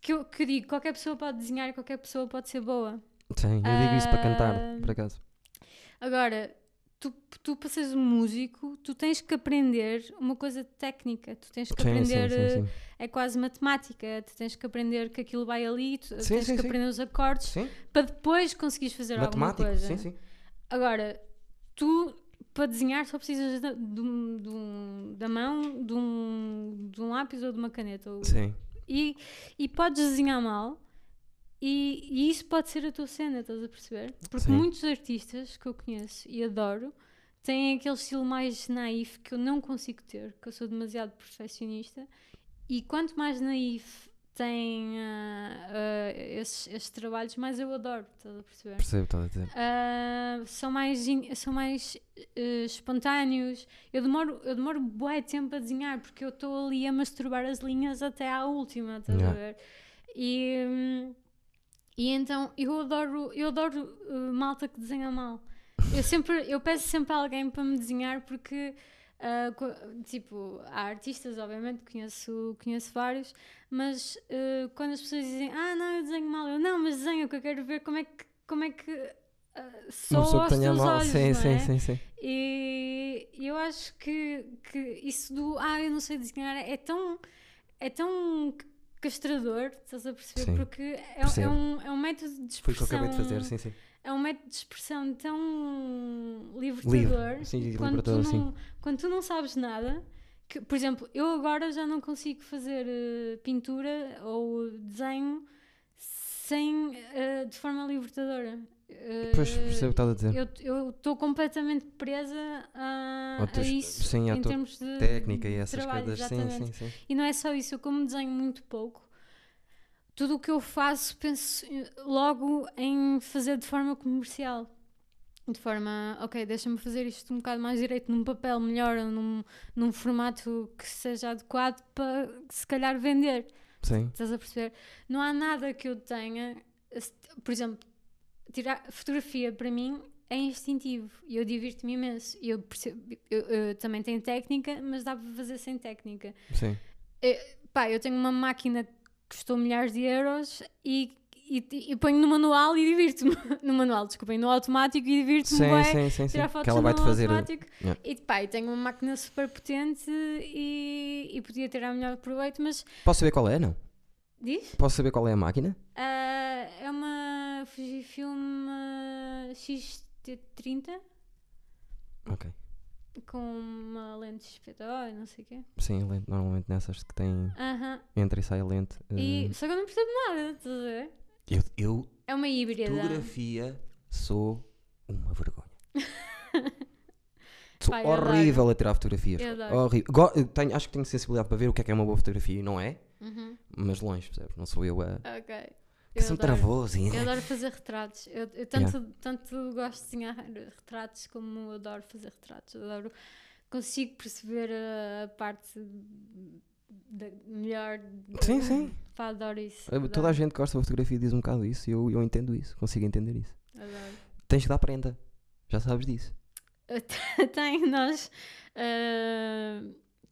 que eu que eu digo, qualquer pessoa pode desenhar qualquer pessoa pode ser boa. Sim, eu digo isso para cantar, por acaso. Agora, tu, tu para seres um músico, tu tens que aprender uma coisa técnica, tu tens que Sim, aprender, sim, sim, eh, é quase matemática, tu tens que aprender que aquilo vai ali, tu tens que aprender os acordes para depois conseguires fazer matemático, alguma coisa. sim, sim. Agora, tu para desenhar só precisas da, de de um- da mão, de um, de um lápis ou de uma caneta. ou- Sim, E, e podes desenhar mal e, e isso pode ser a tua cena, estás a perceber? Porque Sim. muitos artistas que eu conheço e adoro têm aquele estilo mais naif que eu não consigo ter, que eu sou demasiado perfeccionista. E quanto mais naif têm ah, ah, esses, esses trabalhos, mais eu adoro, estás a perceber? percebo estás a dizer. Ah, são mais, são mais espontâneos. Eu demoro, eu demoro bué tempo a desenhar porque eu estou ali a masturbar as linhas até à última, estás a Yeah. ver? E, hum, e então eu adoro, eu adoro eh, malta que desenha mal. Eu sempre, eu peço sempre a alguém para me desenhar porque co- tipo, há artistas, obviamente, conheço, conheço vários, mas eh, quando as pessoas dizem, ah, não, eu desenho mal, eu não, mas desenho, que eu quero ver como é que, como é que ah, sou Uma aos teus mal. olhos, sim, sim, é? sim, sim. E eu acho que, que isso do, ah, eu não sei desenhar, é tão, é tão castrador, estás a perceber? Sim, Porque é, é, um, é um método de Foi o que eu expressão. acabei de fazer, sim, sim. É um método de expressão tão libertador. Livre, sim, quando, libertador, tu sim. não, quando tu não sabes nada, que, por exemplo, eu agora já não consigo fazer eh, pintura ou desenho sem, eh, de forma libertadora. Eh, Pois, percebo o que estás a dizer. eu estou completamente presa a, a isso sim, em termos de Técnica e essas trabalho, coisas, sim, sim, sim. E não é só isso, eu como desenho muito pouco, tudo o que eu faço penso logo em fazer de forma comercial. De forma, ok, deixa-me fazer isto um bocado mais direito, num papel melhor, num, num formato que seja adequado para se calhar vender. Sim, Estás a perceber? Não há nada que eu tenha, por exemplo, tirar fotografia para mim é instintivo e eu divirto-me imenso. Eu, percebo, eu, eu também tenho técnica, mas dá para fazer sem técnica. sim. Pá, eu tenho uma máquina que custou milhares de euros e, e, e ponho no manual e divirto-me. No manual, desculpem, no automático e divirto-me Sim, sim, sim, sim. tirar fotos Que ela no vai-te fazer. automático. Yeah. E pá, eu tenho uma máquina super potente e, e podia tirar melhor proveito, mas Posso saber qual é, não? diz? Posso saber qual é a máquina? Ah, é uma Fujifilm ah, X-T30 Ok. com uma lente XPTO e não sei o quê. Sim, lente, normalmente nessas que tem. Aham. Entra e sai a lente. E, eh, só que eu não percebo nada, estás a ver? eu, eu, É uma híbrida. fotografia, sou uma vergonha. Sou adoro. horrível a tirar fotografias. Horrível. Go- eu tenho, acho que tenho sensibilidade para ver o que é que é uma boa fotografia e não é, Uhum. mas longe, percebes? Não sou eu a. Ok. Que Eu adoro. Eu adoro fazer retratos. Eu, eu tanto, tanto gosto de desenhar retratos como adoro fazer retratos. Eu adoro, consigo perceber a, a parte da, melhor. Sim, sim. Pá, adoro isso. Eh, Toda a gente que gosta de fotografia diz um bocado isso e eu, eu entendo isso, consigo entender isso. Adoro. Tens que dar prenda, já sabes disso. Tem, nós ah,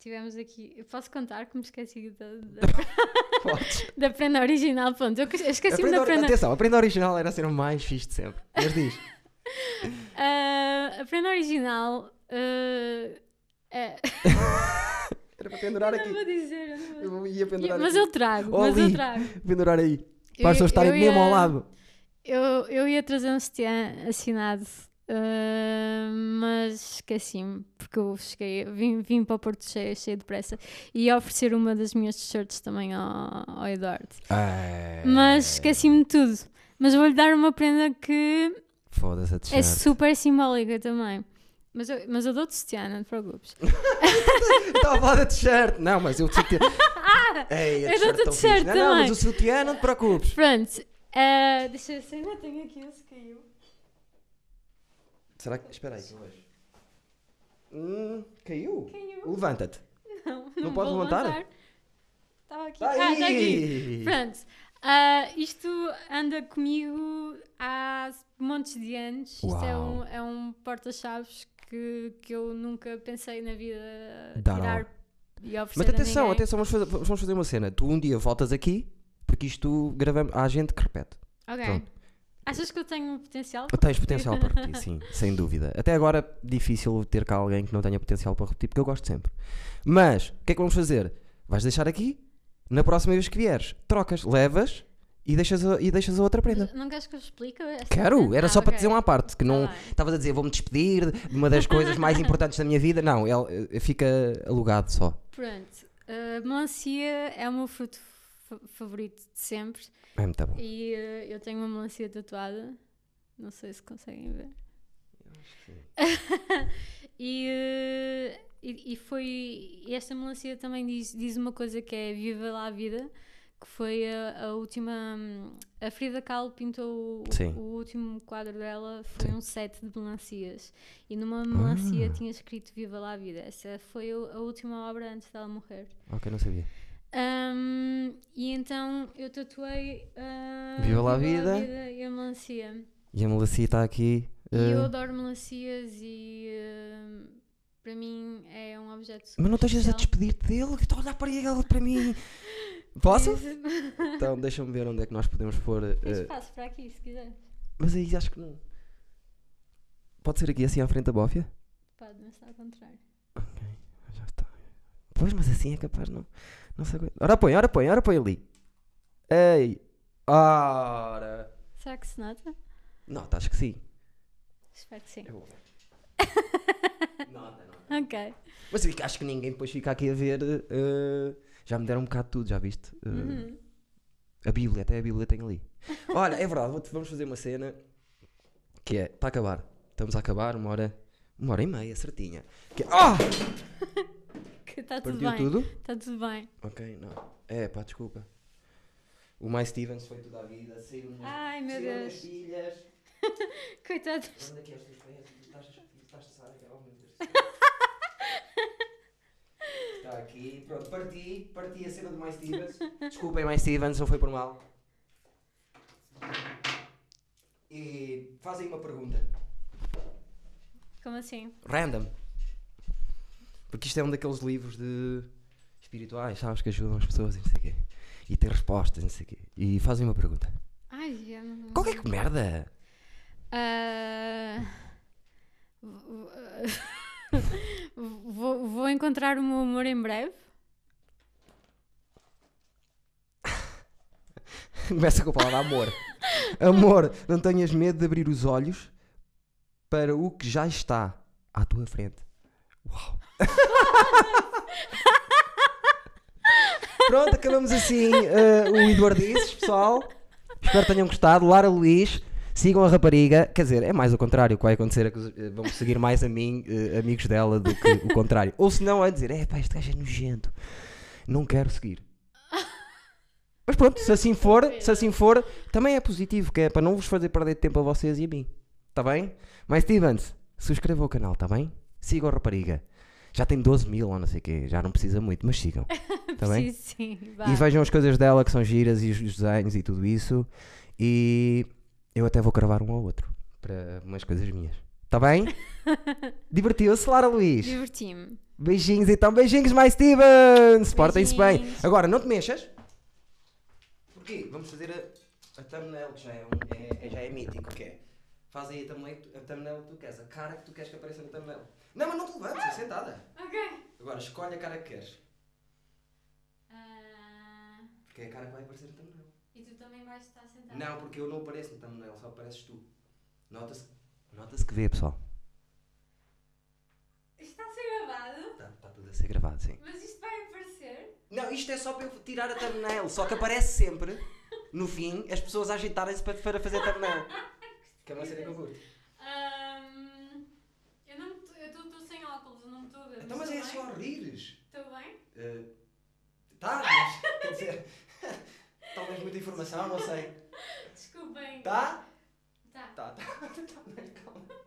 tivemos aqui. Eu posso contar que me esqueci da, da, da prenda original. Pronto, eu eu A esqueci-me da prenda. Atenção, a prenda original era ser o mais fixe de sempre. Mas diz. Ah, a prenda original ah, é. Era para pendurar Eu não aqui. vou dizer, eu não vou Eu ia pendurar Mas aqui. eu trago, Oh, mas eu ali. trago. Pendurar aí. Para as Eu- pessoas estarem eu mesmo ao lado. Eu, eu ia trazer um sutiã assinado, ah, mas esqueci-me, porque eu cheguei, vim, vim para o Porto cheio, cheio de pressa, e ia oferecer uma das minhas t-shirts também ao, ao Eduardo. Mas esqueci-me de tudo. Mas vou-lhe dar uma prenda que é super simbólica também. Mas eu, mas eu dou-te sutiã, não te preocupes. Estava a falar da t-shirt. Não, mas eu sutiã. Ei, a eu dou-te t-shirt fixe. Não, também. mas o sutiã não te preocupes. Pronto, ah, deixa eu ver se ainda tenho aqui, se caiu. Será que. Espera aí. Hum, caiu? Caiu. Levanta-te. Não, Não não podes vou levantar? levantar. Estava aqui. Tá Ah, está aqui. Pronto. Ah, isto anda comigo há montes de anos. Isto é Uau. um, é um porta-chaves que, que eu nunca pensei na vida Dar tirar ao- e oferecer Mas atenção, atenção, vamos fazer, vamos fazer uma cena. Tu um dia voltas aqui, porque isto gravamos. Há gente que repete. Ok. Pronto. Achas que eu tenho potencial? Tens potencial para repetir, sim, sem dúvida. Até agora, difícil ter cá alguém que não tenha potencial para repetir, porque eu gosto sempre. Mas, o que é que vamos fazer? Vais deixar aqui, na próxima vez que vieres, trocas, levas e deixas a, e deixas a outra prenda. Mas Não queres que eu explique? esta Quero, era Ah, só para ok. dizer uma parte, que não Tá estavas a dizer vou-me despedir de uma das coisas mais importantes da minha vida. Não, ele eh, fica alugado só. Pronto. A melancia é o meu fruto favorito de sempre. É muito bom. E eh, eu tenho uma melancia tatuada. Não sei se conseguem ver. e, eh, e, e foi. e esta melancia também diz, diz uma coisa que é Viva lá a vida, que foi a, a última. A Frida Kahlo pintou o, Sim. o último quadro dela, foi Sim. um set de melancias. E numa melancia Ah. tinha escrito Viva lá a vida. Essa foi a última obra antes dela morrer. Ok, não sabia. Hum, e então eu tatuei ah, Viva lá a vida. e a melancia. E a melancia está aqui. E eh, eu adoro melancias e hum, para mim é um objeto super Mas não estejas a despedir-te dele, está a olhar para ele, para mim. Posso? Então, deixa-me ver onde é que nós podemos pôr. Tem eh, espaço para aqui, se quiser. mas aí acho que não. Pode ser aqui assim à frente da bófia? Pode, mas está ao contrário. Já está. Pois, mas assim é capaz, não. Não sei. Ora põe, ora põe, ora põe ali. Ei! Ora! Será que se nota? Nota, acho que sim. Espero que sim. Eu vou ver. nota, nota. Ok. Mas acho que ninguém depois fica aqui a ver. eh, já me deram um bocado de tudo, já viste? Eh, Uhum. A Bíblia, até a Bíblia tem ali. Olha, é verdade, vou-te- vamos fazer uma cena que é para acabar. Estamos a acabar, uma hora, uma hora e meia, certinha. Que é, ah! Está tudo Partiu bem. tudo? Está tudo bem. Ok, não. É, pá, desculpa. O Mais Stevens foi tudo à vida, saíram minhas, Ai, meu saíram Deus. filhas. Coitado. Onde é que é teus pés? Tu estás, a aquela Está aqui, pronto, parti, parti a cena do Mais Stevens. Desculpem, Mais Stevens, não foi por mal. E fazem uma pergunta. Como assim? Random. Porque isto é um daqueles livros de espirituais, sabes, que ajudam as pessoas e não sei o quê. E tem respostas, não sei o quê. E fazem uma pergunta. Ai, já não. Qualquer que merda! Ah, vou, vou encontrar o meu amor em breve. Começa com a palavra amor. Amor, não tenhas medo de abrir os olhos para o que já está à tua frente. Uau! Pronto, acabamos assim eh, o Eduardices, pessoal. Espero que tenham gostado. Lara Luís, sigam a rapariga. Quer dizer, é mais o contrário. O que vai acontecer é eh, vão seguir mais a mim, eh, amigos dela, do que o contrário. Ou se não, é dizer: é pá, este gajo é nojento. Não quero seguir. Mas pronto, se assim for, se assim for, também é positivo, que é para não vos fazer perder tempo a vocês e a mim. Está bem? Mas Stevens, subscrevam o canal, está bem? Sigam a rapariga. Já tem 12 mil ou não sei o quê, já não precisa muito, mas sigam. Está bem? Sim. vá. E vejam as coisas dela que são giras e os os desenhos e tudo isso. E eu até vou gravar um ao outro para umas coisas minhas. Está bem? Divertiu-se, Lara Luís? Diverti-me. Beijinhos então, beijinhos mais Stevens! Portem-se bem. Agora, não te mexas. Porquê? Vamos fazer a, a thumbnail que já é, um- é- já é mítico, que é. Faz aí a thumbnail, a thumbnail que tu queres, a cara que tu queres que apareça na thumbnail. Não, mas não te levantes, é sentada. Ok. Agora, escolhe a cara que queres. Que é a cara que vai aparecer no thumbnail. E tu também vais estar sentado. Não, porque eu não apareço no thumbnail, só apareces tu. Nota-se nota que vê, pessoal. Isto está a ser gravado, Está tá tudo a ser gravado, sim. mas isto vai aparecer. Não, isto é só para eu tirar a thumbnail, só que aparece sempre, no fim, as pessoas a ajeitarem-se para, para fazer thumbnail. Que é uma série que eu curto. Eu não estou sem óculos, eu não me estou a ver. Então, mas, é só rires. Estou bem? Uh, mas quer dizer, talvez muita informação, não sei. Desculpem. Tá? Tá. está tá, tá, tá calma.